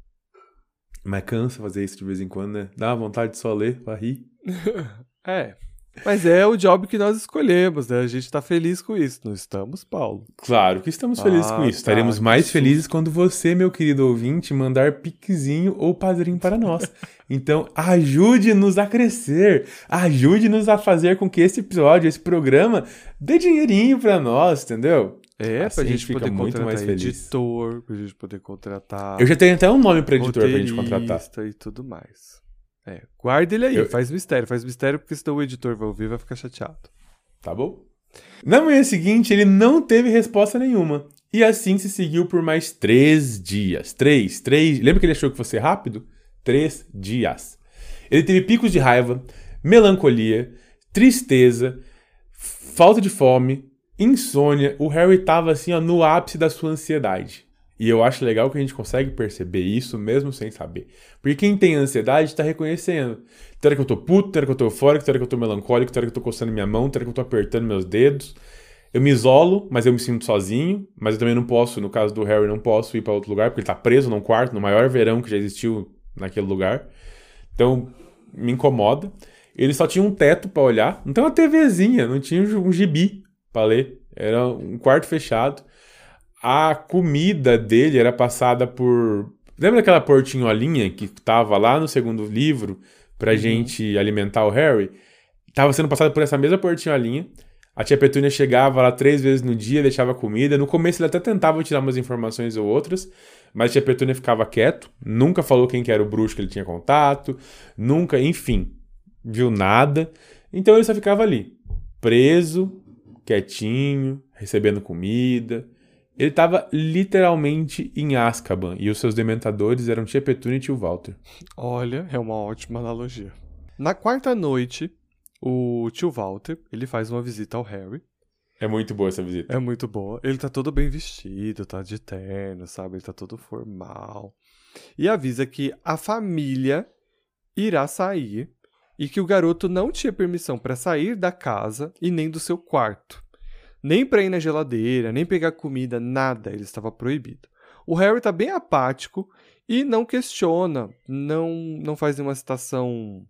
Mas cansa fazer isso de vez em quando, né? Dá vontade de só ler pra rir. [laughs] é. Mas é o job que nós escolhemos, né? A gente tá feliz com isso. Não estamos, Paulo? Claro que estamos felizes Ah, com isso. tá, Estaremos mais felizes quando você, meu querido ouvinte, mandar piquezinho ou padrinho para nós. [laughs] Então, ajude-nos a crescer. Ajude-nos a fazer com que esse episódio, esse programa, dê dinheirinho para nós, entendeu? É, Assim pra a gente gente poder muito contratar mais feliz. editor, pra gente poder contratar Eu já tenho até um nome para editor pra gente contratar. e tudo mais. É, guarda ele aí, Eu- faz mistério, faz mistério, porque senão o editor vai ouvir e vai ficar chateado. Tá bom? Na manhã seguinte, ele não teve resposta nenhuma. E assim se seguiu por mais três dias. Três, três. Lembra que ele achou que fosse rápido? Três dias. Ele teve picos de raiva, melancolia, tristeza, falta de fome, insônia. O Harry tava assim, ó, no ápice da sua ansiedade. E eu acho legal que a gente consegue perceber isso mesmo sem saber. Porque quem tem ansiedade tá reconhecendo. Tem hora que eu tô puto, tem que eu tô eufórico, tem que eu tô melancólico, tem que eu tô coçando minha mão, tem que eu tô apertando meus dedos. Eu me isolo, mas eu me sinto sozinho. Mas eu também não posso, no caso do Harry, não posso ir pra outro lugar, porque ele tá preso num quarto, no maior verão que já existiu naquele lugar. Então, me incomoda. Ele só tinha um teto pra olhar, não tem uma TVzinha, não tinha um gibi pra ler. Era um quarto fechado. A comida dele era passada por. Lembra daquela portinholinha que tava lá no segundo livro pra gente alimentar o Harry? Tava sendo passada por essa mesma portinholinha. A tia Petúnia chegava lá três vezes no dia, deixava comida. No começo ele até tentava tirar umas informações ou outras, mas a tia Petúnia ficava quieto, nunca falou quem que era o bruxo que ele tinha contato, nunca, enfim, viu nada. Então ele só ficava ali, preso, quietinho, recebendo comida. Ele estava literalmente em Azkaban e os seus dementadores eram tia Petúnia e tio Walter. Olha, é uma ótima analogia. Na quarta noite, o tio Walter, ele faz uma visita ao Harry. É muito boa essa visita. É muito boa. Ele tá todo bem vestido, tá de terno, sabe? Ele tá todo formal. E avisa que a família irá sair e que o garoto não tinha permissão para sair da casa e nem do seu quarto. Nem para ir na geladeira, nem pegar comida, nada, ele estava proibido. O Harry tá bem apático e não questiona, não não faz nenhuma citação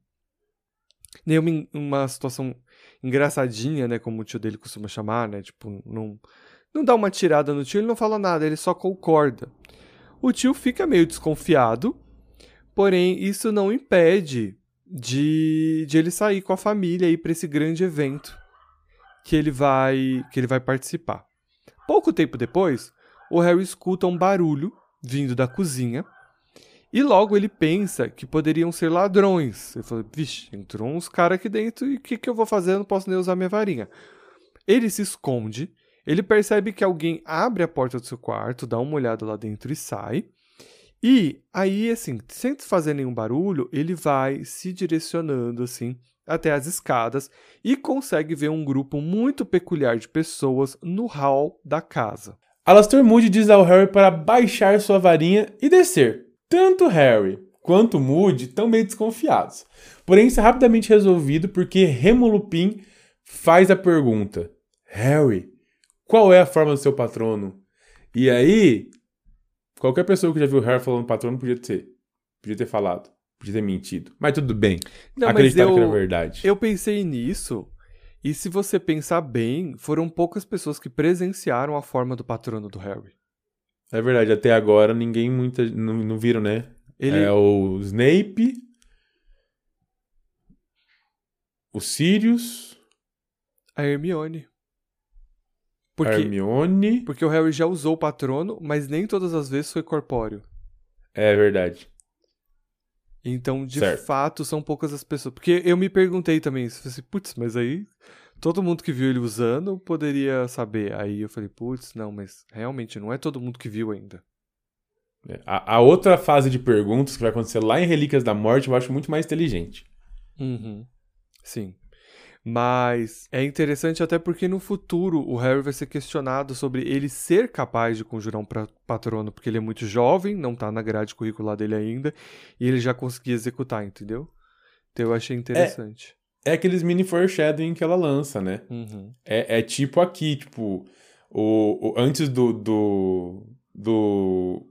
nenhuma en- uma situação engraçadinha, né, como o tio dele costuma chamar, né? Tipo, não não dá uma tirada no tio, ele não fala nada, ele só concorda. O tio fica meio desconfiado, porém isso não impede de, de ele sair com a família e para esse grande evento que ele vai que ele vai participar. Pouco tempo depois, o Harry escuta um barulho vindo da cozinha e logo ele pensa que poderiam ser ladrões. Ele fala: Vixe, entrou uns caras aqui dentro e o que, que eu vou fazer? Eu não posso nem usar minha varinha. Ele se esconde, ele percebe que alguém abre a porta do seu quarto, dá uma olhada lá dentro e sai. E aí, assim, sem fazer nenhum barulho, ele vai se direcionando, assim, até as escadas e consegue ver um grupo muito peculiar de pessoas no hall da casa. Alastor Moody diz ao Harry para baixar sua varinha e descer. Tanto Harry quanto Moody estão meio desconfiados. Porém, isso é rapidamente resolvido porque Remo Lupin faz a pergunta: Harry, qual é a forma do seu patrono? E aí, Qualquer pessoa que já viu o Harry falando patrono podia ter. Podia ter falado. Podia ter mentido. Mas tudo bem. Não, eu, que era verdade. eu pensei nisso, e se você pensar bem, foram poucas pessoas que presenciaram a forma do patrono do Harry. É verdade, até agora ninguém muita. Não, não viram, né? Ele, É o Snape. O Sirius. a Hermione. Porque, Hermione. porque o Harry já usou o patrono, mas nem todas as vezes foi corpóreo. É verdade. Então, de Certo. fato, são poucas as pessoas. Porque eu me perguntei também, se fosse, putz, mas aí todo mundo que viu ele usando poderia saber. Aí eu falei, putz, não, mas realmente não é todo mundo que viu ainda. É, A, a outra fase de perguntas que vai acontecer lá em Relíquias da Morte eu acho muito mais inteligente. Uhum. Sim. Mas é interessante até porque no futuro o Harry vai ser questionado sobre ele ser capaz de conjurar um patrono, porque ele é muito jovem, não tá na grade curricular dele ainda, e ele já conseguia executar, entendeu? Então eu achei interessante. É aqueles mini foreshadowing que ela lança, né? Uhum. É, é tipo aqui, tipo, o, o- antes do, do, do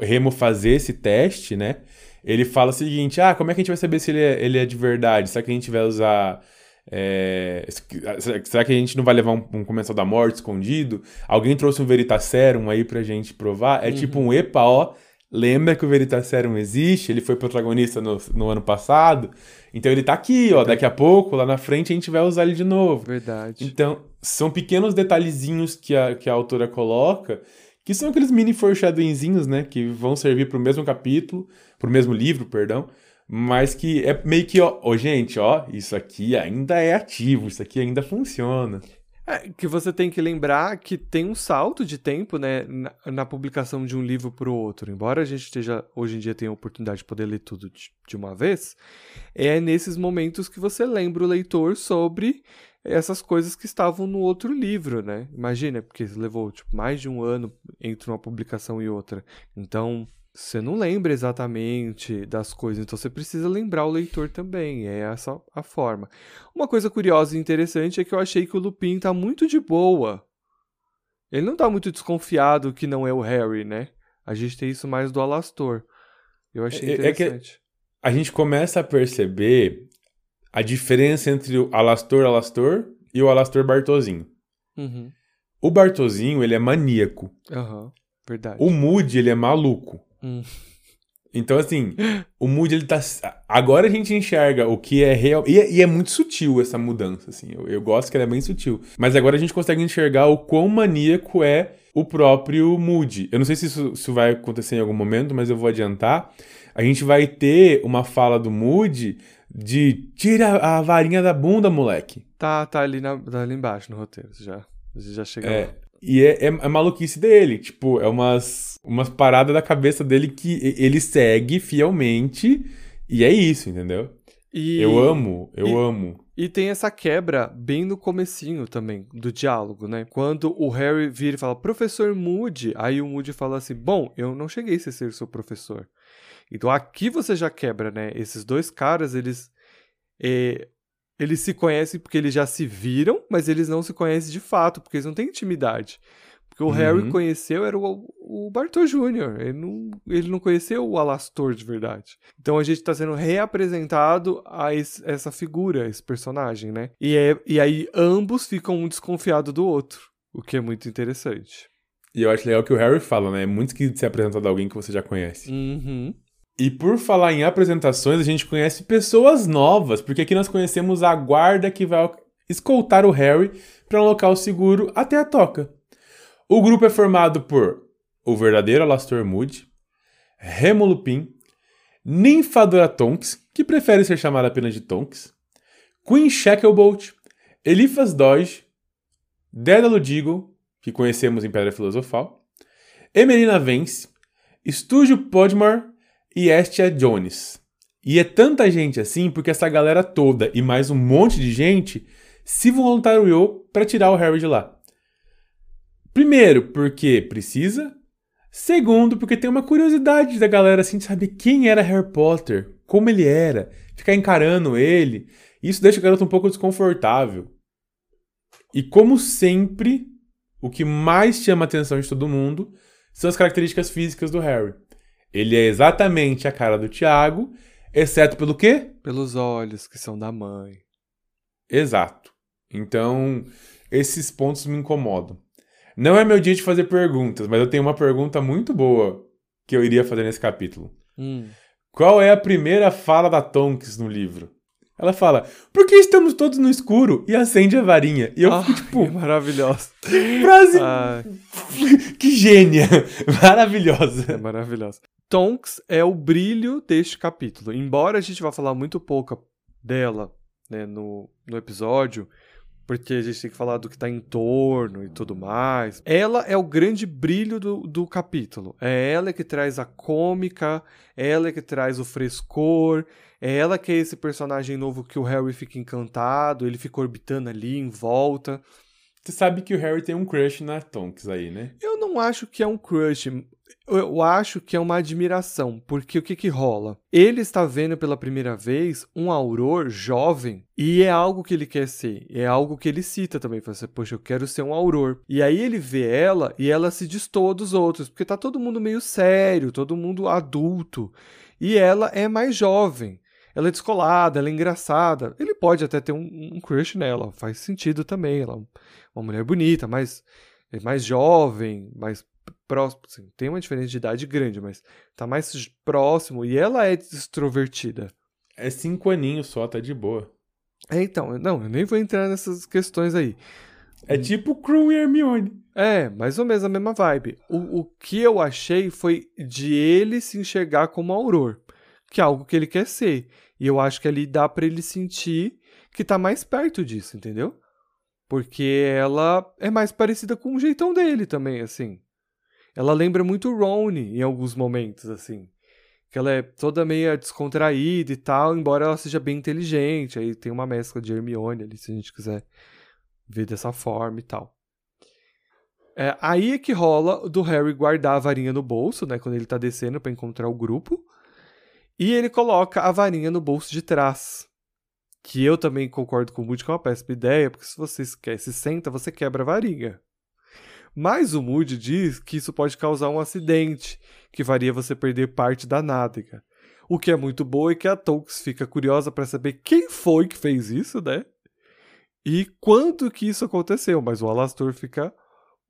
Remo fazer esse teste, né? Ele fala o seguinte: ah, como é que a gente vai saber se ele é, ele é de verdade? Será que a gente vai usar. É, será- que a gente não vai levar um, um comensal da morte escondido? Alguém trouxe um Veritaserum aí pra gente provar? É tipo um epa, ó. Lembra que o Veritaserum existe? Ele foi protagonista no, no ano passado. Então ele tá aqui, ó. Daqui a pouco, lá na frente, a gente vai usar ele de novo. Verdade. Então, são pequenos detalhezinhos que a, que a autora coloca, que são aqueles mini foreshadowingzinhos, né? Que vão servir pro mesmo capítulo, pro mesmo livro, perdão, mas que é meio que, ó, gente, ó, isso aqui ainda é ativo, isso aqui ainda funciona. É, que você tem que lembrar que tem um salto de tempo, né, na, na publicação de um livro para o outro. Embora a gente esteja, hoje em dia tenha a oportunidade de poder ler tudo de, de uma vez, é nesses momentos que você lembra o leitor sobre essas coisas que estavam no outro livro, né? Imagina, porque levou tipo, mais de um ano entre uma publicação e outra. Então, você não lembra exatamente das coisas, então você precisa lembrar o leitor também. É essa a forma. Uma coisa curiosa e interessante é que eu achei que o Lupin tá muito de boa. Ele não tá muito desconfiado que não é o Harry, né? A gente tem isso mais do Alastor. Eu achei É- é que- interessante. A gente começa a perceber a diferença entre o Alastor Alastor e o Alastor Bartozinho. Uhum. O Bartozinho, ele é maníaco. Aham. Verdade. O Moody, ele é maluco. Hum. Então, assim, o Moody, ele tá. Agora a gente enxerga o que é real. E, é- e é muito sutil essa mudança, assim. Eu, eu gosto que ela é bem sutil. Mas agora a gente consegue enxergar o quão maníaco é o próprio Moody. Eu não sei se isso, isso vai acontecer em algum momento, mas eu vou adiantar. A gente vai ter uma fala do Moody de tira a varinha da bunda, moleque. Tá, tá ali, na, tá ali embaixo no roteiro. você Já, você já chega É. e é, é, é maluquice dele. Tipo, é umas, umas paradas da cabeça dele que ele segue fielmente. E é isso, entendeu? E, Eu amo, eu e- amo. E tem essa quebra bem no comecinho também, do diálogo, né? Quando o Harry vira e fala, professor Moody, aí o Moody fala assim, bom, eu não cheguei a ser seu professor. Então aqui você já quebra, né? Esses dois caras, eles... eh, eles se conhecem porque eles já se viram, mas eles não se conhecem de fato, porque eles não têm intimidade. Porque o Uhum. Harry conheceu era o, o Bartol Jr., ele não, ele não conheceu o Alastor de verdade. Então a gente está sendo reapresentado a esse- essa figura, esse personagem, né? E, é, e aí ambos ficam um desconfiado do outro, o que é muito interessante. E eu acho legal que o Harry fala, né? É muito esquisito ser apresentado a alguém que você já conhece. Uhum. E por falar em apresentações, a gente conhece pessoas novas, porque aqui nós conhecemos a guarda que vai escoltar o Harry para um local seguro até a toca. O grupo é formado por o verdadeiro Alastor Moody, Remo Lupin, Ninfadora Tonks, que prefere ser chamada apenas de Tonks, Queen Shacklebolt, Eliphas Dodge, Dédalo Deagle, que conhecemos em Pedra Filosofal, Emelina Vence, Estúdio Podmore e Estia Jones. E é tanta gente assim porque essa galera toda e mais um monte de gente se voluntariou para tirar o Harry de lá. Primeiro, porque precisa. Segundo, porque tem uma curiosidade da galera assim de saber quem era Harry Potter, como ele era, ficar encarando ele. Isso deixa o garoto um pouco desconfortável. E como sempre, o que mais chama a atenção de todo mundo são as características físicas do Harry. Ele é exatamente a cara do Tiago, exceto pelo quê? Pelos olhos, que são da mãe. Exato. Então, esses pontos me incomodam. Não é meu dia de fazer perguntas, mas eu tenho uma pergunta muito boa que eu iria fazer nesse capítulo. Hum. Qual é a primeira fala da Tonks no livro? Ela fala, por que estamos todos no escuro? E acende a varinha. E eu Ah, fico tipo, que [laughs] maravilhosa. frase Ah, [laughs] que gênia! [laughs] é Maravilhosa. maravilhosa. Tonks é o brilho deste capítulo. Embora a gente vá falar muito pouco dela né, no, no episódio, porque a gente tem que falar do que tá em torno e tudo mais. Ela é o grande brilho do, do capítulo. É ela que traz a cômica, é ela que traz o frescor, é ela que é esse personagem novo que o Harry fica encantado, ele fica orbitando ali em volta. Você sabe que o Harry tem um crush na Tonks aí, né? Eu não acho que é um crush. Eu, acho que é uma admiração, porque o que que rola? Ele está vendo pela primeira vez um Auror jovem e é algo que ele quer ser, é algo que ele cita também, fala assim, poxa, eu quero ser um Auror. E aí ele vê ela e ela se destoa dos outros, porque tá todo mundo meio sério, todo mundo adulto, e ela é mais jovem. Ela é descolada, ela é engraçada. Ele pode até ter um, um crush nela, faz sentido também. Ela é uma mulher bonita, mas é mais jovem, mais próximo. Assim, tem uma diferença de idade grande, mas tá mais próximo e ela é extrovertida. É cinco aninhos só, tá de boa. É, então, não, eu nem vou entrar nessas questões aí. É tipo Krum e Hermione. É, mais ou menos a mesma vibe. O, o que eu achei foi de ele se enxergar como Auror, que é algo que ele quer ser. E eu acho que ali dá pra ele sentir que tá mais perto disso, entendeu? Porque ela é mais parecida com o jeitão dele também, assim. Ela lembra muito Rony em alguns momentos, assim. Que ela é toda meio descontraída e tal, embora ela seja bem inteligente. Aí tem uma mescla de Hermione ali, se a gente quiser ver dessa forma e tal. É, aí é que rola do Harry guardar a varinha no bolso, né? Quando ele tá descendo para encontrar o grupo. E ele coloca a varinha no bolso de trás. Que eu também concordo com o Moody que é uma péssima ideia, porque se você se senta, você quebra a varinha. Mas o Moody diz que isso pode causar um acidente, que faria você perder parte da nádega. O que é muito bom é que a Tonks fica curiosa para saber quem foi que fez isso, né? E quando que isso aconteceu, mas o Alastor fica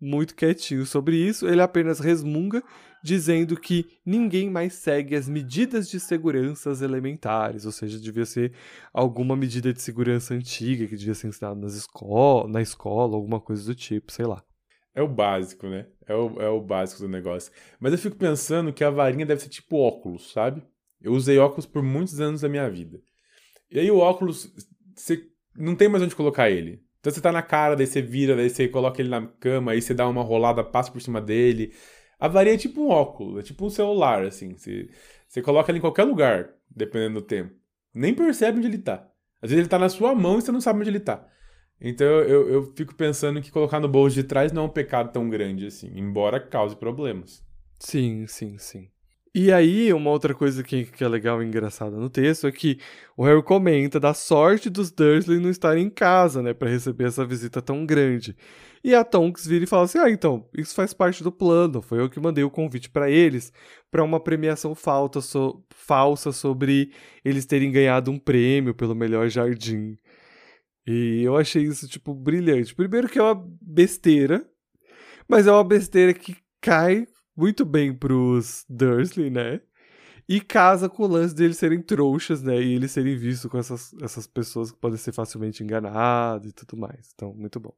muito quietinho sobre isso, ele apenas resmunga, dizendo que ninguém mais segue as medidas de segurança elementares, ou seja, devia ser alguma medida de segurança antiga que devia ser ensinada nas escola, na escola, alguma coisa do tipo, sei lá. É o básico, né? É o, é o básico do negócio. Mas eu fico pensando que a varinha deve ser tipo óculos, sabe? Eu usei óculos por muitos anos da minha vida. E aí o óculos, você não tem mais onde colocar ele. Então você tá na cara, daí você vira, daí você coloca ele na cama, aí você dá uma rolada, passa por cima dele. A varinha é tipo um óculos, é tipo um celular, assim. Você, você coloca ele em qualquer lugar, dependendo do tempo. Nem percebe onde ele tá. Às vezes ele tá na sua mão e você não sabe onde ele tá. Então eu, eu fico pensando que colocar no bolso de trás não é um pecado tão grande assim, embora cause problemas. Sim, sim, sim. E aí, uma outra coisa que, que é legal e engraçada no texto é que o Harry comenta da sorte dos Dursley não estarem em casa, né, para receber essa visita tão grande. E a Tonks vira e fala assim: "Ah, então, isso faz parte do plano. Foi eu que mandei o convite para eles para uma premiação falta so falsa sobre eles terem ganhado um prêmio pelo melhor jardim". E eu achei isso tipo brilhante. Primeiro que é uma besteira, mas é uma besteira que cai muito bem pros Dursley, né? E casa com o lance deles serem trouxas, né? E eles serem vistos com essas, essas pessoas que podem ser facilmente enganadas e tudo mais. Então, muito bom.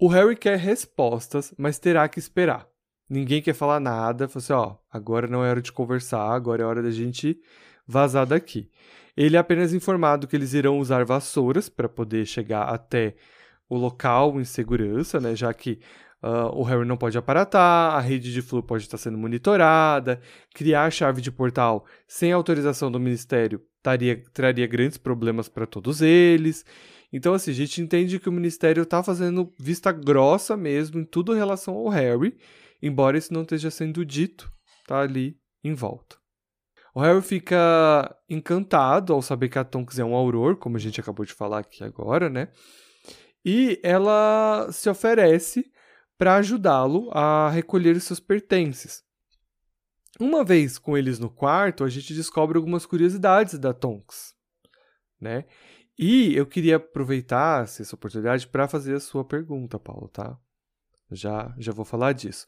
O Harry quer respostas, mas terá que esperar. Ninguém quer falar nada. Fala assim, ó, agora não é hora de conversar, agora é hora da gente vazar daqui. Ele é apenas informado que eles irão usar vassouras para poder chegar até o local em segurança, né? Já que Uh, o Harry não pode aparatar, a rede de flu pode estar sendo monitorada, criar a chave de portal sem autorização do Ministério taria, traria grandes problemas para todos eles. Então, assim, a gente entende que o Ministério está fazendo vista grossa mesmo em tudo em relação ao Harry, embora isso não esteja sendo dito, tá ali em volta. O Harry fica encantado ao saber que a Tonks é um auror, como a gente acabou de falar aqui agora, né? E ela se oferece para ajudá-lo a recolher os seus pertences. Uma vez com eles no quarto, a gente descobre algumas curiosidades da Tonks, né? E eu queria aproveitar essa oportunidade para fazer a sua pergunta, Paulo, tá? Já, já vou falar disso.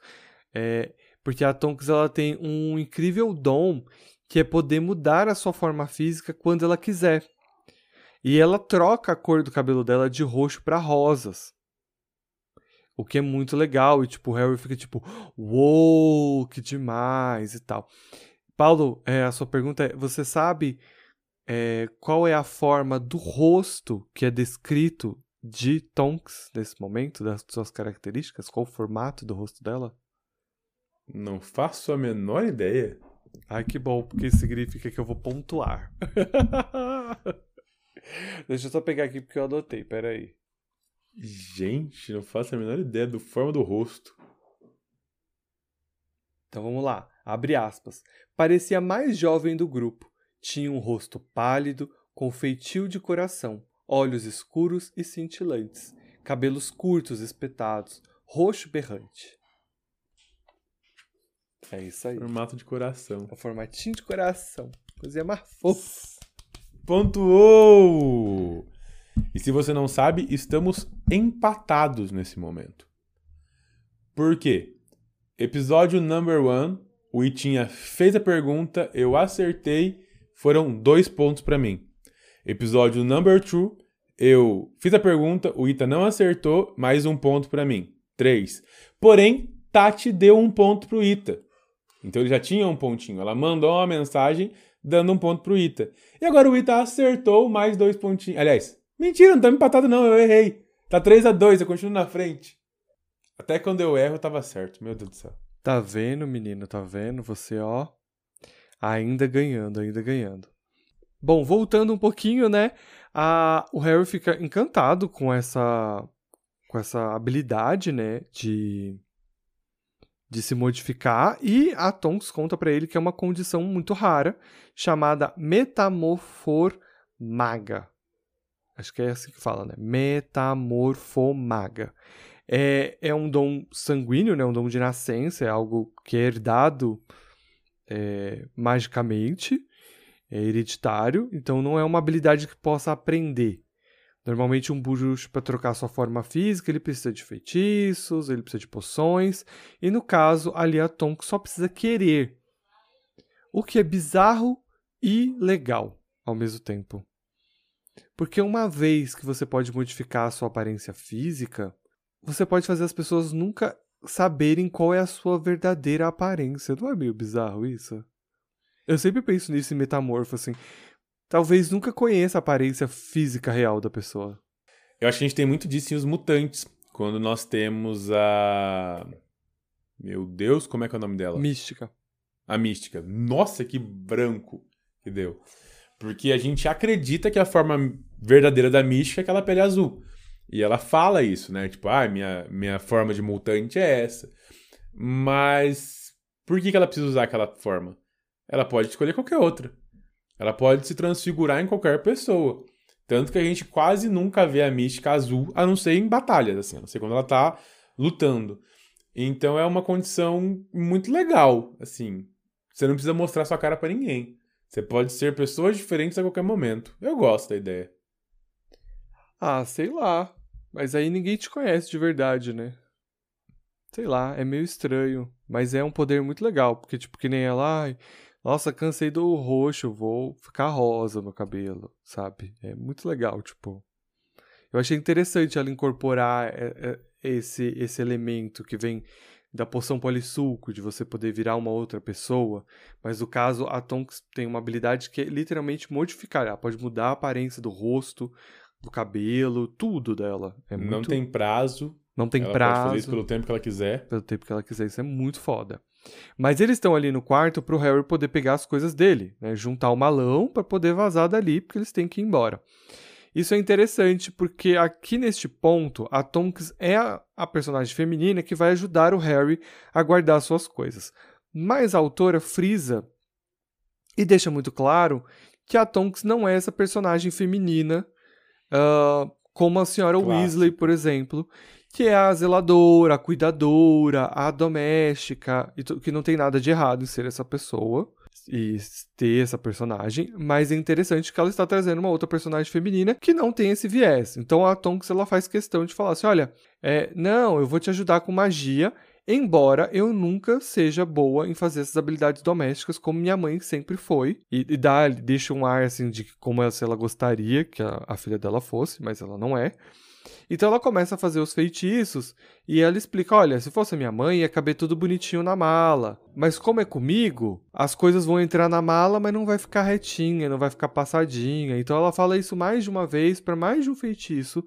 É, porque a Tonks ela tem um incrível dom que é poder mudar a sua forma física quando ela quiser. E ela troca a cor do cabelo dela de roxo para rosas. O que é muito legal. E, tipo, o Harry fica tipo, uou, que demais e tal. Paulo, é, a sua pergunta é: você sabe é, qual é a forma do rosto que é descrito de Tonks nesse momento, das suas características? Qual o formato do rosto dela? Não faço a menor ideia. Ai, que bom, porque isso significa que eu vou pontuar. [laughs] Deixa eu só pegar aqui porque eu anotei, peraí. Gente, não faço a menor ideia do forma do rosto. Então vamos lá, abre aspas. Parecia mais jovem do grupo. Tinha um rosto pálido, com feitio de coração, olhos escuros e cintilantes, cabelos curtos espetados, roxo berrante. É isso aí. Formato de coração. É o formatinho de coração. Coisinha mais fofa. Pontuou! E se você não sabe, estamos empatados nesse momento. Por quê? Episódio number one, o Itinha fez a pergunta, eu acertei, foram dois pontos para mim. Episódio number two, eu fiz a pergunta, o Ita não acertou, mais um ponto para mim. Três. Porém, Tati deu um ponto pro Ita. Então ele já tinha um pontinho. Ela mandou uma mensagem dando um ponto pro Ita. E agora o Ita acertou mais dois pontinhos. Aliás, mentira, não tá empatado não, eu errei. Tá 3 a 2 eu continuo na frente. Até quando eu erro, tava certo. Meu Deus do céu. Tá vendo, menino? Tá vendo? Você, ó. Ainda ganhando, ainda ganhando. Bom, voltando um pouquinho, né? A, o Harry fica encantado com essa com essa habilidade, né, de de se modificar e a Tonks conta para ele que é uma condição muito rara chamada metamorfomaga. Acho que é assim que fala, né? Metamorfomaga. É, é um dom sanguíneo, né? um dom de nascença, é algo que é herdado é, magicamente, é hereditário, então não é uma habilidade que possa aprender. Normalmente um bruxo para trocar sua forma física, ele precisa de feitiços, ele precisa de poções, e no caso ali a Tonk só precisa querer. O que é bizarro e legal ao mesmo tempo. Porque uma vez que você pode modificar a sua aparência física, você pode fazer as pessoas nunca saberem qual é a sua verdadeira aparência. Não é meio bizarro isso? Eu sempre penso nisso em metamorfo, assim talvez nunca conheça a aparência física real da pessoa. Eu acho que a gente tem muito disso em Os Mutantes, quando nós temos a. Meu Deus, como é que é o nome dela? Mística. A Mística. Nossa, que branco que deu. Porque a gente acredita que a forma verdadeira da Mística é aquela pele azul. E ela fala isso, né? Tipo, ah, minha, minha forma de mutante é essa. Mas por que, que ela precisa usar aquela forma? Ela pode escolher qualquer outra. Ela pode se transfigurar em qualquer pessoa. Tanto que a gente quase nunca vê a mística azul, a não ser em batalhas, assim, a não ser quando ela tá lutando. Então é uma condição muito legal, assim. Você não precisa mostrar sua cara para ninguém. Você pode ser pessoas diferentes a qualquer momento. Eu gosto da ideia. Ah, sei lá. Mas aí ninguém te conhece de verdade, né? Sei lá, é meio estranho. Mas é um poder muito legal. Porque, tipo, que nem ela. Ai, nossa, cansei do roxo, vou ficar rosa no cabelo, sabe? É muito legal, tipo. Eu achei interessante ela incorporar é, é, esse, esse elemento que vem da poção polissulco, de você poder virar uma outra pessoa, mas no caso a Tonks tem uma habilidade que é literalmente modificar, ela pode mudar a aparência do rosto, do cabelo, tudo dela. É muito... Não tem prazo. Não tem ela prazo. Pode fazer isso pelo tempo que ela quiser. Pelo tempo que ela quiser, isso é muito foda. Mas eles estão ali no quarto para o Harry poder pegar as coisas dele, né? juntar o malão para poder vazar dali, porque eles têm que ir embora. Isso é interessante porque aqui neste ponto, a Tonks é a, a personagem feminina que vai ajudar o Harry a guardar suas coisas. Mas a autora frisa e deixa muito claro que a Tonks não é essa personagem feminina uh, como a senhora Weasley, por exemplo, que é a zeladora, a cuidadora, a doméstica, e que não tem nada de errado em ser essa pessoa e ter essa personagem, mas é interessante que ela está trazendo uma outra personagem feminina que não tem esse viés. Então a Tonks ela faz questão de falar assim, olha, é, não, eu vou te ajudar com magia, embora eu nunca seja boa em fazer essas habilidades domésticas como minha mãe sempre foi e, e dá, deixa um ar assim de como ela, se ela gostaria que a, a filha dela fosse, mas ela não é. Então ela começa a fazer os feitiços e ela explica: olha, se fosse minha mãe, ia caber tudo bonitinho na mala. Mas como é comigo, as coisas vão entrar na mala, mas não vai ficar retinha, não vai ficar passadinha. Então ela fala isso mais de uma vez para mais de um feitiço.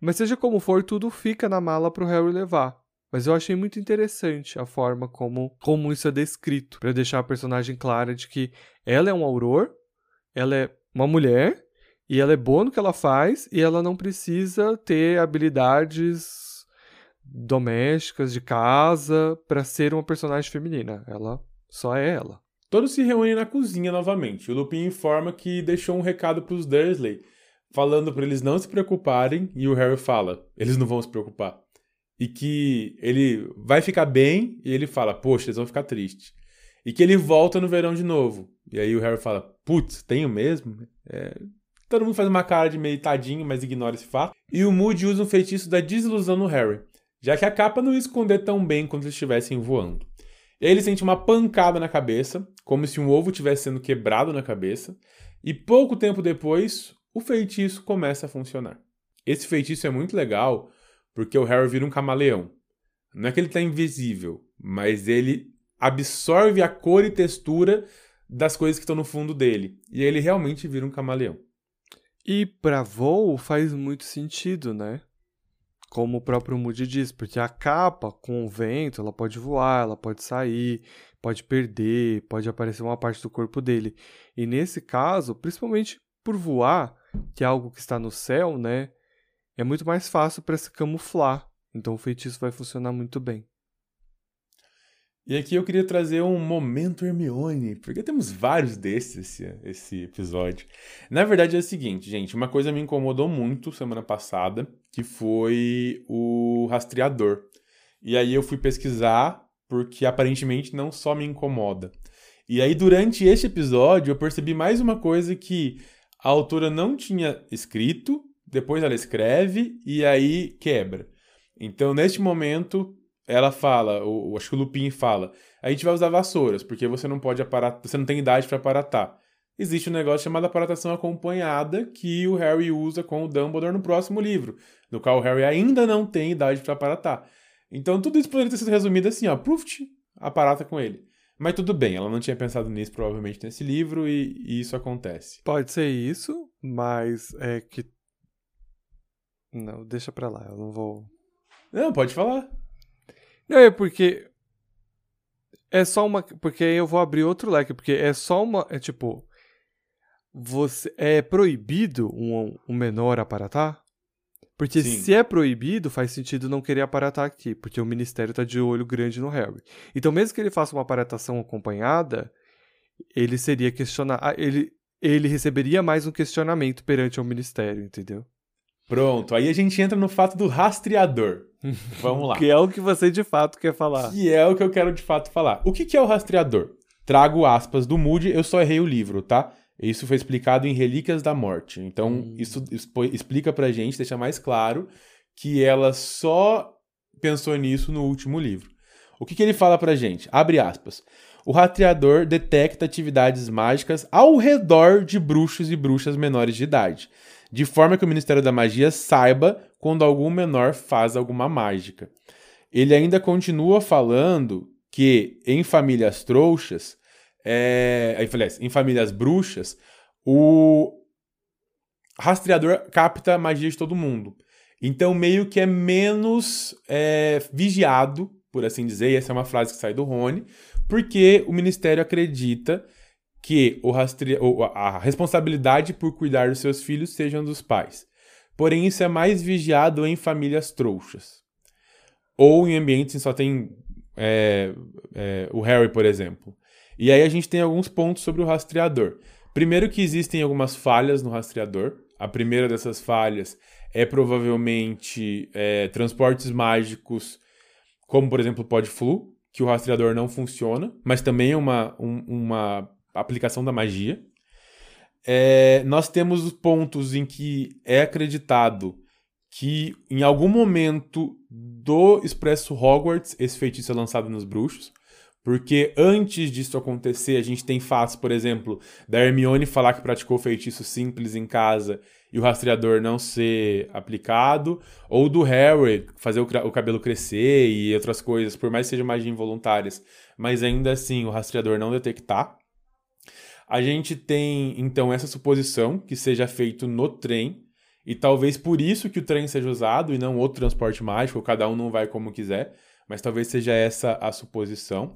Mas seja como for, tudo fica na mala para o Harry levar. Mas eu achei muito interessante a forma como, como isso é descrito, para deixar a personagem clara de que ela é um auror, ela é uma mulher e ela é boa no que ela faz e ela não precisa ter habilidades domésticas de casa para ser uma personagem feminina. Ela só é ela. Todos se reúnem na cozinha novamente. O Lupin informa que deixou um recado para os Dursley, falando para eles não se preocuparem, e o Harry fala: eles não vão se preocupar. E que ele vai ficar bem, e ele fala: poxa, eles vão ficar tristes. E que ele volta no verão de novo. E aí o Harry fala: putz, tenho mesmo? É, Todo mundo faz uma cara de meio tadinho, mas ignora esse fato. E o Moody usa um feitiço da desilusão no Harry, já que a capa não ia esconder tão bem quando eles estivessem voando. Ele sente uma pancada na cabeça, como se um ovo tivesse sendo quebrado na cabeça, e pouco tempo depois, o feitiço começa a funcionar. Esse feitiço é muito legal porque o Harry vira um camaleão. Não é que ele está invisível, mas ele absorve a cor e textura das coisas que estão no fundo dele. E ele realmente vira um camaleão. E para voo faz muito sentido, né? Como o próprio Moody diz, porque a capa com o vento, ela pode voar, ela pode sair, pode perder, pode aparecer uma parte do corpo dele. E nesse caso, principalmente por voar, que é algo que está no céu, né? É muito mais fácil para se camuflar. Então o feitiço vai funcionar muito bem. E aqui eu queria trazer um momento Hermione, porque temos vários desses esse, esse episódio. Na verdade é o seguinte, gente, uma coisa me incomodou muito semana passada, que foi o rastreador. E aí eu fui pesquisar, porque aparentemente não só me incomoda. E aí durante este episódio eu percebi mais uma coisa que a autora não tinha escrito, depois ela escreve e aí quebra. Então, neste momento, ela fala, o, acho que o Lupin fala, a gente vai usar vassouras, porque você não pode aparatar, você não tem idade para aparatar. Existe um negócio chamado aparatação acompanhada que o Harry usa com o Dumbledore no próximo livro, no qual o Harry ainda não tem idade para aparatar. Então tudo isso poderia ter sido resumido assim, ó, Pruft, aparata com ele. Mas tudo bem, ela não tinha pensado nisso provavelmente nesse livro e, e isso acontece. Pode ser isso, mas é que não, deixa pra lá, eu não vou. Não, pode falar. Não, é porque. É só uma. Porque aí eu vou abrir outro leque, porque é só uma. É tipo. Você, é proibido um, um menor aparatar? Porque Sim. se é proibido, faz sentido não querer aparatar aqui, porque o ministério tá de olho grande no Harry. Então, mesmo que ele faça uma aparatação acompanhada, ele seria questionar. Ah, ele, ele receberia mais um questionamento perante o ministério, entendeu? Pronto, aí a gente entra no fato do rastreador. Vamos lá. [laughs] que é o que você de fato quer falar. Que é o que eu quero de fato falar. O que, que é o rastreador? Trago aspas do Moody, eu só errei o livro, tá? Isso foi explicado em Relíquias da Morte. Então, hum. isso explica pra gente, deixa mais claro que ela só pensou nisso no último livro. O que, que ele fala pra gente? Abre aspas. O rastreador detecta atividades mágicas ao redor de bruxos e bruxas menores de idade de forma que o Ministério da Magia saiba quando algum menor faz alguma mágica. Ele ainda continua falando que em famílias trouxas, é, em famílias bruxas, o rastreador capta a magia de todo mundo. Então, meio que é menos é, vigiado, por assim dizer, essa é uma frase que sai do Rony, porque o ministério acredita que o rastre... a responsabilidade por cuidar dos seus filhos sejam dos pais. Porém, isso é mais vigiado em famílias trouxas. Ou em ambientes que só tem é, é, o Harry, por exemplo. E aí a gente tem alguns pontos sobre o rastreador. Primeiro que existem algumas falhas no rastreador. A primeira dessas falhas é provavelmente é, transportes mágicos, como por exemplo o Podflu, que o rastreador não funciona, mas também é uma, um, uma aplicação da magia. É, nós temos os pontos em que é acreditado que em algum momento do Expresso Hogwarts esse feitiço é lançado nos bruxos. Porque antes disso acontecer, a gente tem fatos, por exemplo, da Hermione falar que praticou feitiço simples em casa e o rastreador não ser aplicado, ou do Harry fazer o, o cabelo crescer e outras coisas, por mais que sejam magia involuntárias, mas ainda assim o rastreador não detectar. A gente tem então essa suposição que seja feito no trem, e talvez por isso que o trem seja usado e não outro transporte mágico, cada um não vai como quiser, mas talvez seja essa a suposição.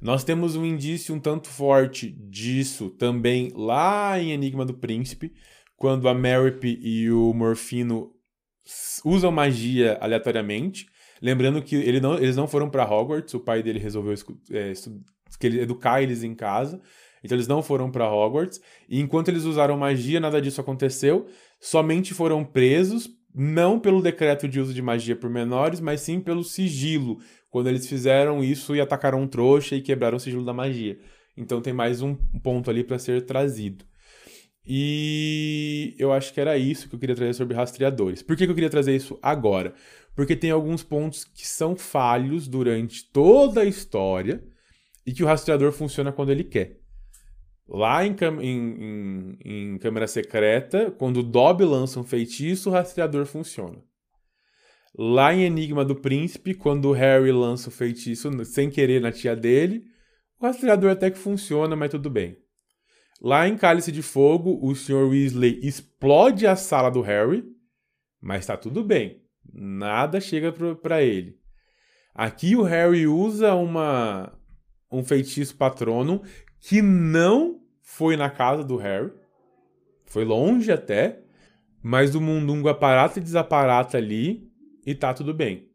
Nós temos um indício um tanto forte disso também lá em Enigma do Príncipe, quando a Merip e o Morfino usam magia aleatoriamente. Lembrando que ele não, eles não foram para Hogwarts, o pai dele resolveu é, educar eles em casa. Então eles não foram para Hogwarts. E enquanto eles usaram magia, nada disso aconteceu. Somente foram presos, não pelo decreto de uso de magia por menores, mas sim pelo sigilo. Quando eles fizeram isso e atacaram um trouxa e quebraram o sigilo da magia. Então tem mais um ponto ali para ser trazido. E eu acho que era isso que eu queria trazer sobre rastreadores. Por que, eu queria trazer isso agora? Porque tem alguns pontos que são falhos durante toda a história e que o rastreador funciona quando ele quer. Lá em, em, em, em Câmara Secreta, quando o Dobby lança um feitiço, o rastreador funciona. Lá em Enigma do Príncipe, quando o Harry lança o feitiço sem querer na tia dele, o rastreador até que funciona, mas tudo bem. Lá em Cálice de Fogo, o Sr. Weasley explode a sala do Harry, mas tá tudo bem. Nada chega para ele. Aqui o Harry usa uma um feitiço patrono que não foi na casa do Harry. Foi longe até, mas o Mundungo aparata e desaparata ali e tá tudo bem.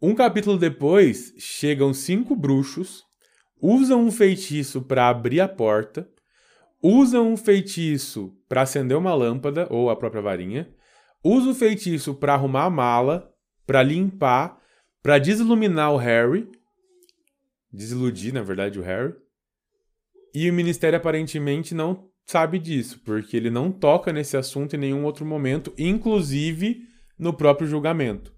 Um capítulo depois, chegam cinco bruxos usam um feitiço para abrir a porta, usam um feitiço para acender uma lâmpada ou a própria varinha, usam o feitiço para arrumar a mala, para limpar, para desiluminar o Harry, desiludir, na verdade, o Harry. E o ministério aparentemente não sabe disso, porque ele não toca nesse assunto em nenhum outro momento, inclusive no próprio julgamento.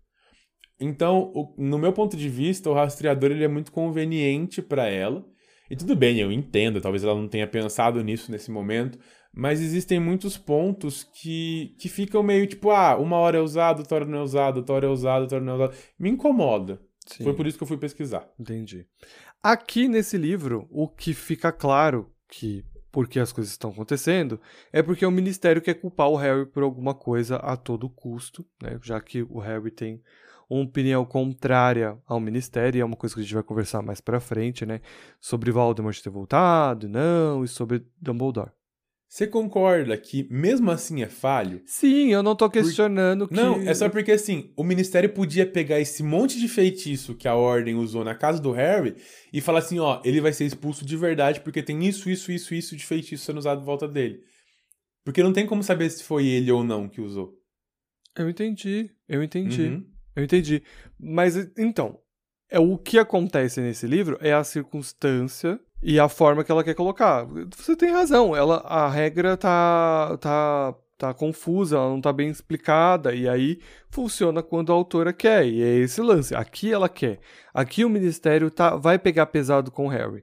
Então, o, no meu ponto de vista, o rastreador ele é muito conveniente para ela. E tudo bem, eu entendo, talvez ela não tenha pensado nisso nesse momento, mas existem muitos pontos que, que ficam meio tipo, ah, uma hora é usado, outra hora não é usado, outra hora é usado, outra hora não é usado. Me incomoda. Sim. Foi por isso que eu fui pesquisar. Entendi. Aqui nesse livro, o que fica claro que porque as coisas estão acontecendo é porque o ministério quer culpar o Harry por alguma coisa a todo custo, né? Já que o Harry tem uma opinião contrária ao ministério, e é uma coisa que a gente vai conversar mais pra frente, né? Sobre Voldemort ter voltado, não, e sobre Dumbledore. Você concorda que mesmo assim é falho? Sim, eu não tô questionando Por... que... Não, é só porque assim, o ministério podia pegar esse monte de feitiço que a Ordem usou na casa do Harry e falar assim, ó, ele vai ser expulso de verdade porque tem isso, isso, isso, isso de feitiço sendo usado em volta dele. Porque não tem como saber se foi ele ou não que usou. Eu entendi, eu entendi. Uhum. Eu entendi. Mas então, é o que acontece nesse livro é a circunstância e a forma que ela quer colocar. Você tem razão, ela a regra tá tá tá confusa, ela não tá bem explicada e aí funciona quando a autora quer. E é esse lance. Aqui ela quer. Aqui o ministério tá vai pegar pesado com o Harry.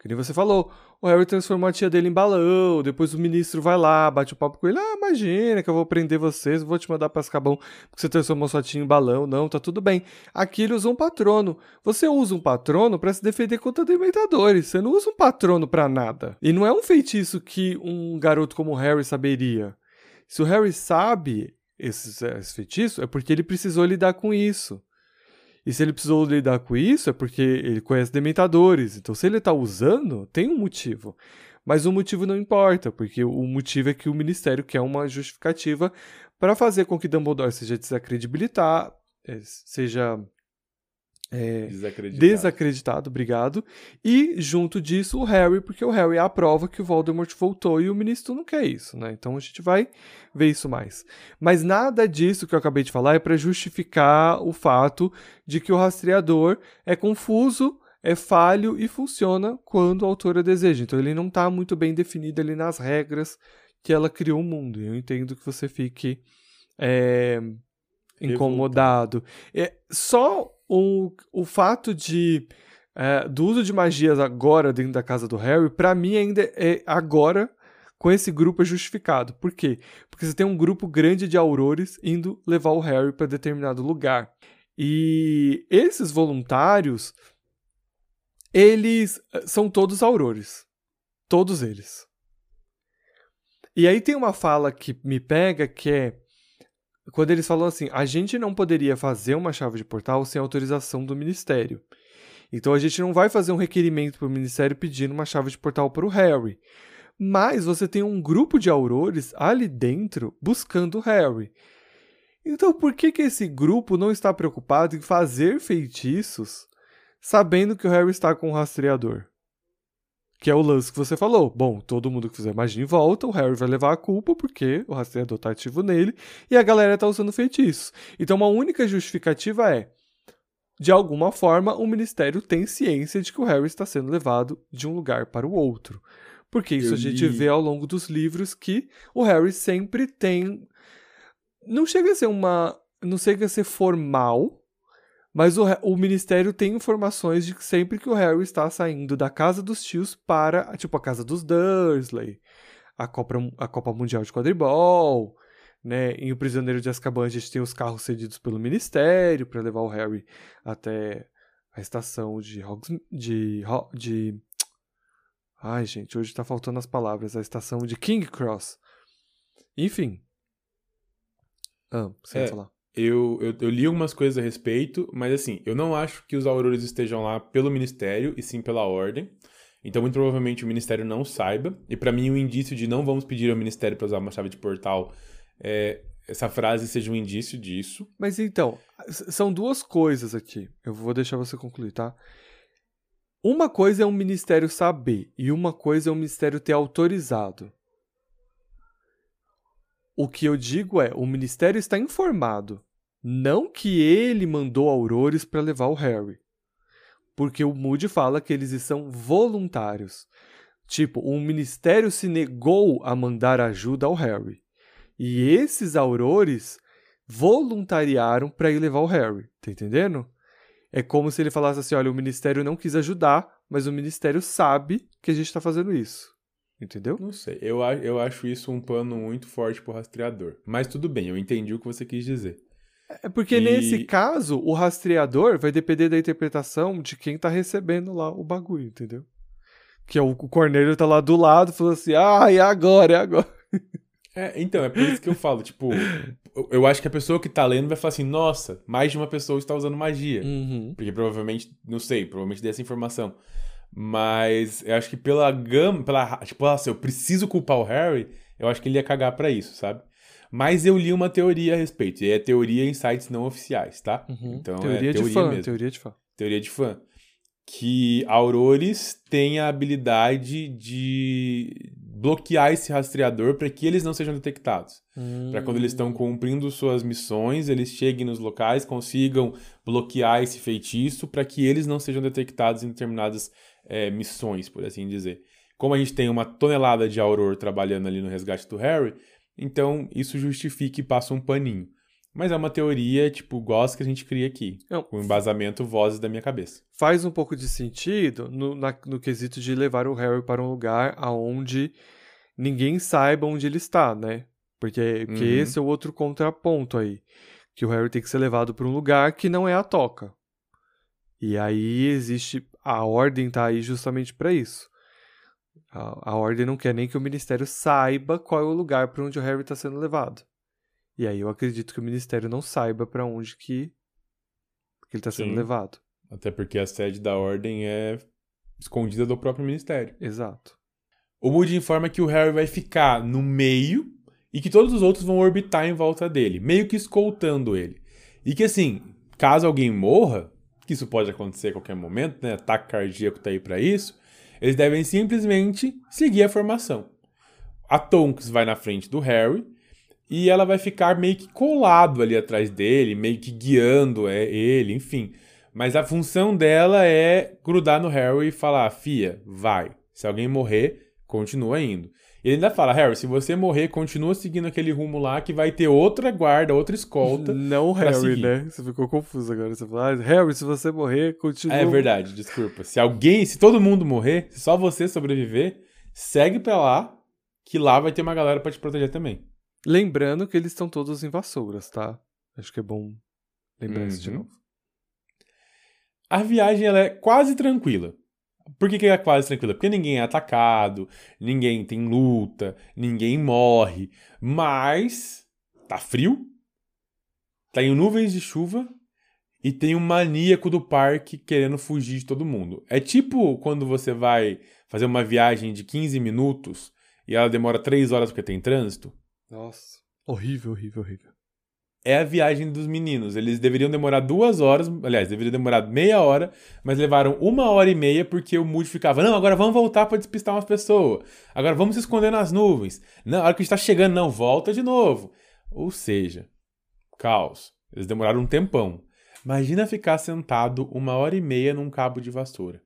Que nem você falou, o Harry transformou a tia dele em balão, depois o ministro vai lá, bate o papo com ele, ah, imagina que eu vou prender vocês, vou te mandar pra Azkaban porque você transformou sua tia em balão, não, tá tudo bem. Aqui ele usa um patrono. Você usa um patrono para se defender contra dementadores, você não usa um patrono para nada. E não é um feitiço que um garoto como o Harry saberia. Se o Harry sabe esse, esse feitiço, é porque ele precisou lidar com isso. E se ele precisou lidar com isso, é porque ele conhece dementadores. Então, se ele está usando, tem um motivo. Mas o motivo não importa, porque o motivo é que o ministério quer uma justificativa para fazer com que Dumbledore seja desacredibilitar, é, seja é, Desacreditado. desacreditado, obrigado. E junto disso o Harry, porque o Harry aprova que o Voldemort voltou e o ministro não quer isso, né? Então a gente vai ver isso mais. Mas nada disso que eu acabei de falar é para justificar o fato de que o rastreador é confuso, é falho e funciona quando a autora deseja. Então ele não está muito bem definido ali nas regras que ela criou o mundo. Eu entendo que você fique é, incomodado. É, só o, o fato de é, do uso de magias agora dentro da casa do Harry, para mim ainda é agora com esse grupo é justificado. Por quê? Porque você tem um grupo grande de aurores indo levar o Harry para determinado lugar. E esses voluntários, eles eh, são todos aurores. Todos eles. E aí tem uma fala que me pega que é quando eles falam assim: a gente não poderia fazer uma chave de portal sem autorização do ministério. Então a gente não vai fazer um requerimento para o ministério pedindo uma chave de portal para o Harry. Mas você tem um grupo de aurores ali dentro buscando o Harry. Então por que, que esse grupo não está preocupado em fazer feitiços sabendo que o Harry está com o rastreador? Que é o lance que você falou. Bom, todo mundo que fizer magia em volta, o Harry vai levar a culpa porque o rastreador tá ativo nele e a galera tá usando feitiços. Então, uma única justificativa é: de alguma forma, o ministério tem ciência de que o Harry está sendo levado de um lugar para o outro. Porque isso Eu a gente li- vê ao longo dos livros que o Harry sempre tem. Não chega a ser uma. Não chega a ser formal, mas o, o ministério tem informações de que sempre que o Harry está saindo da casa dos tios para, tipo, a casa dos Dursley, a Copa, a Copa Mundial de Quadribol, né? Em O Prisioneiro de Azkaban a gente tem os carros cedidos pelo ministério para levar o Harry até a estação de Hogs, de, de Ai, gente, hoje tá faltando as palavras. A estação de King Cross. Enfim. Ah, você É. falar. Eu, eu, eu li algumas coisas a respeito, mas assim, eu não acho que os aurores estejam lá pelo ministério, e sim pela ordem. Então, muito provavelmente o ministério não saiba. E pra mim, o indício de não vamos pedir ao ministério para usar uma chave de portal, é, essa frase seja um indício disso. Mas então, são duas coisas aqui. Eu vou deixar você concluir, tá? Uma coisa é o ministério saber e uma coisa é o ministério ter autorizado. O que eu digo é, o ministério está informado, não que ele mandou aurores para levar o Harry. Porque o Moody fala que eles são voluntários. Tipo, o ministério se negou a mandar ajuda ao Harry. E esses aurores voluntariaram para ir levar o Harry, tá entendendo? É como se ele falasse assim: olha, o ministério não quis ajudar, mas o ministério sabe que a gente tá fazendo isso. Entendeu? Não sei, eu, eu acho isso um pano muito forte pro rastreador. Mas tudo bem, eu entendi o que você quis dizer. É porque E- nesse caso, o rastreador vai depender da interpretação de quem tá recebendo lá o bagulho, entendeu? Que é o o Cornélio tá lá do lado falando assim: ah, é agora, é agora. É, então, é por isso que eu falo, tipo, eu- eu acho que a pessoa que tá lendo vai falar assim, nossa, mais de uma pessoa está usando magia. Uhum. Porque provavelmente, não sei, provavelmente dessa informação. Mas eu acho que pela gama, pela, tipo, nossa, eu preciso culpar o Harry, eu acho que ele ia cagar pra isso, sabe? Mas eu li uma teoria a respeito, e é teoria em sites não oficiais, tá? Uhum. Então teoria é de teoria fã, mesmo. teoria de fã. Teoria de fã. Que aurores têm a habilidade de bloquear esse rastreador para que eles não sejam detectados. Para quando eles estão cumprindo suas missões, eles cheguem nos locais, consigam bloquear esse feitiço para que eles não sejam detectados em determinadas é, missões, por assim dizer. Como a gente tem uma tonelada de Auror trabalhando ali no resgate do Harry, então isso justifica e passa um paninho. Mas é uma teoria, tipo, gosto que a gente cria aqui. Não, Com embasamento, vozes da minha cabeça. faz um pouco de sentido no, na- no quesito de levar o Harry para um lugar aonde ninguém saiba onde ele está, né? Porque, porque Uhum. esse é o outro contraponto aí. Que o Harry tem que ser levado para um lugar que não é a toca. E aí existe. A ordem tá aí justamente para isso. A, a ordem não quer nem que o ministério saiba qual é o lugar para onde o Harry está sendo levado. E aí eu acredito que o ministério não saiba para onde que, que ele está sendo levado. Até porque a sede da ordem é escondida do próprio ministério. Exato. O Moody informa que o Harry vai ficar no meio e que todos os outros vão orbitar em volta dele, meio que escoltando ele. E que assim, caso alguém morra, que isso pode acontecer a qualquer momento, né? Ataque cardíaco tá aí para isso. Eles devem simplesmente seguir a formação. A Tonks vai na frente do Harry e ela vai ficar meio que colado ali atrás dele, meio que guiando é, ele, enfim. Mas a função dela é grudar no Harry e falar: Fia, vai. Se alguém morrer, continua indo. Ele ainda fala: Harry, se você morrer, continua seguindo aquele rumo lá que vai ter outra guarda, outra escolta. [laughs] Não Harry, seguir. né? Você ficou confuso agora. Você falou, ah, Harry, se você morrer, continua. É verdade, desculpa. Se alguém, se todo mundo morrer, se só você sobreviver, segue pra lá, que lá vai ter uma galera pra te proteger também. Lembrando que eles estão todos em vassouras, tá? Acho que é bom lembrar isso de Uhum. novo. A viagem ela é quase tranquila. Por que, que é quase tranquila? Porque ninguém é atacado, ninguém tem luta, ninguém morre. Mas tá frio, tá em nuvens de chuva e tem um maníaco do parque querendo fugir de todo mundo. É tipo quando você vai fazer uma viagem de 15 minutos e ela demora 3 horas porque tem trânsito. Nossa. Horrível, horrível, horrível. É a viagem dos meninos. Eles deveriam demorar duas horas, aliás, deveriam demorar meia hora, mas levaram uma hora e meia porque o Moody ficava, não, agora vamos voltar para despistar umas pessoas. Agora vamos se esconder nas nuvens. Não, a hora que a gente tá chegando, não, volta de novo. Ou seja, caos. Eles demoraram um tempão. Imagina ficar sentado uma hora e meia num cabo de vassoura.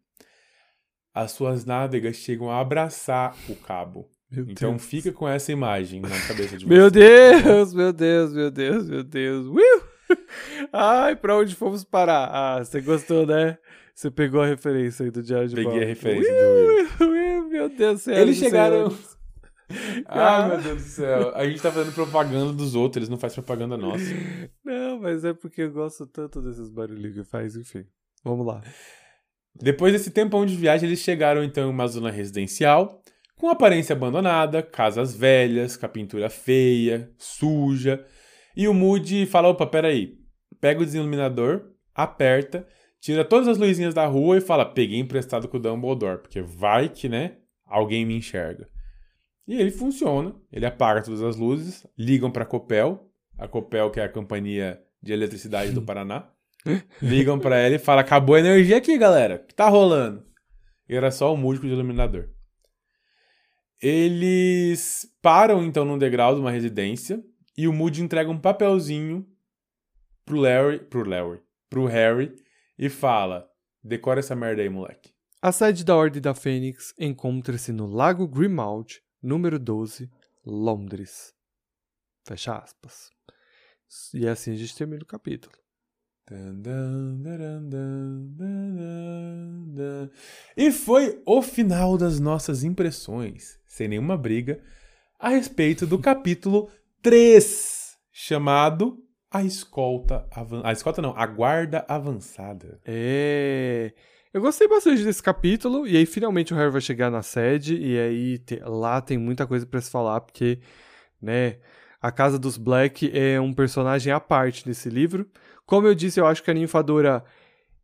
As suas nádegas chegam a abraçar o cabo. Meu Então Deus. fica com essa imagem na cabeça de Meu vocês. Deus, meu Deus, meu Deus, meu Deus. [laughs] Ai, pra onde fomos parar? Ah, você gostou, né? Você pegou a referência aí do Diário de Peguei a referência do Will. Meu Deus do céu. Eles chegaram. [laughs] Ai, meu Deus do céu. A gente tá fazendo propaganda dos outros, eles não fazem propaganda nossa. Não, mas é porque eu gosto tanto desses barulhinhos que faz, enfim. Vamos lá. Depois desse tempão de viagem, eles chegaram então em uma zona residencial, com aparência abandonada, casas velhas, com a pintura feia, suja. E o Moody fala: opa, peraí. Pega o desiluminador, aperta, tira todas as luzinhas da rua e fala: peguei emprestado com o Dumbledore, porque vai que, né, alguém me enxerga. E ele funciona, ele apaga todas as luzes, ligam pra Copel, a Copel que é a companhia de eletricidade do [laughs] Paraná. Ligam pra ela e falam: acabou a energia aqui, galera. O que tá rolando? E era só o músico de iluminador. Eles param então num degrau de uma residência e o Moody entrega um papelzinho pro Larry, pro Larry, pro Harry e fala: decora essa merda aí, moleque. A sede da Ordem da Fênix encontra-se no Lago Grimald, número 12, Londres. Fecha aspas. E assim a gente termina o capítulo. E foi o final das nossas impressões, sem nenhuma briga, a respeito do capítulo 3, chamado A Escolta Avançada. A Escolta não, a Guarda Avançada. É. Eu gostei bastante desse capítulo, e aí finalmente o Harry vai chegar na sede, e aí te- lá tem muita coisa pra se falar, porque, né, a Casa dos Black é um personagem à parte nesse livro. Como eu disse, eu acho que a ninfadora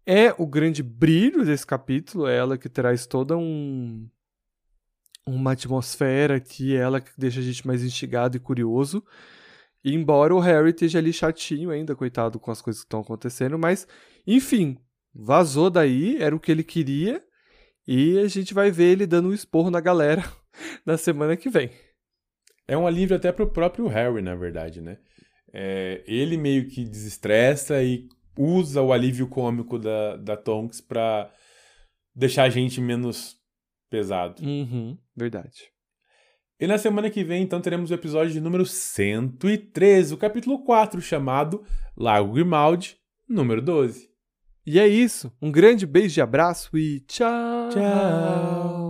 é o grande brilho desse capítulo, é ela que traz toda um uma atmosfera que é ela que deixa a gente mais instigado e curioso. Embora o Harry esteja ali chatinho ainda, coitado, com as coisas que estão acontecendo, mas enfim, vazou daí, era o que ele queria, e a gente vai ver ele dando um esporro na galera [laughs] na semana que vem. É um alívio até pro próprio Harry, na verdade, né? É, ele meio que desestressa e usa o alívio cômico da, da Tonks pra deixar a gente menos pesado. Uhum, verdade. E na semana que vem, então, teremos o episódio de número 113, o capítulo 4, chamado Lago Grimaldi, número 12. E é isso. Um grande beijo e abraço e tchau. Tchau.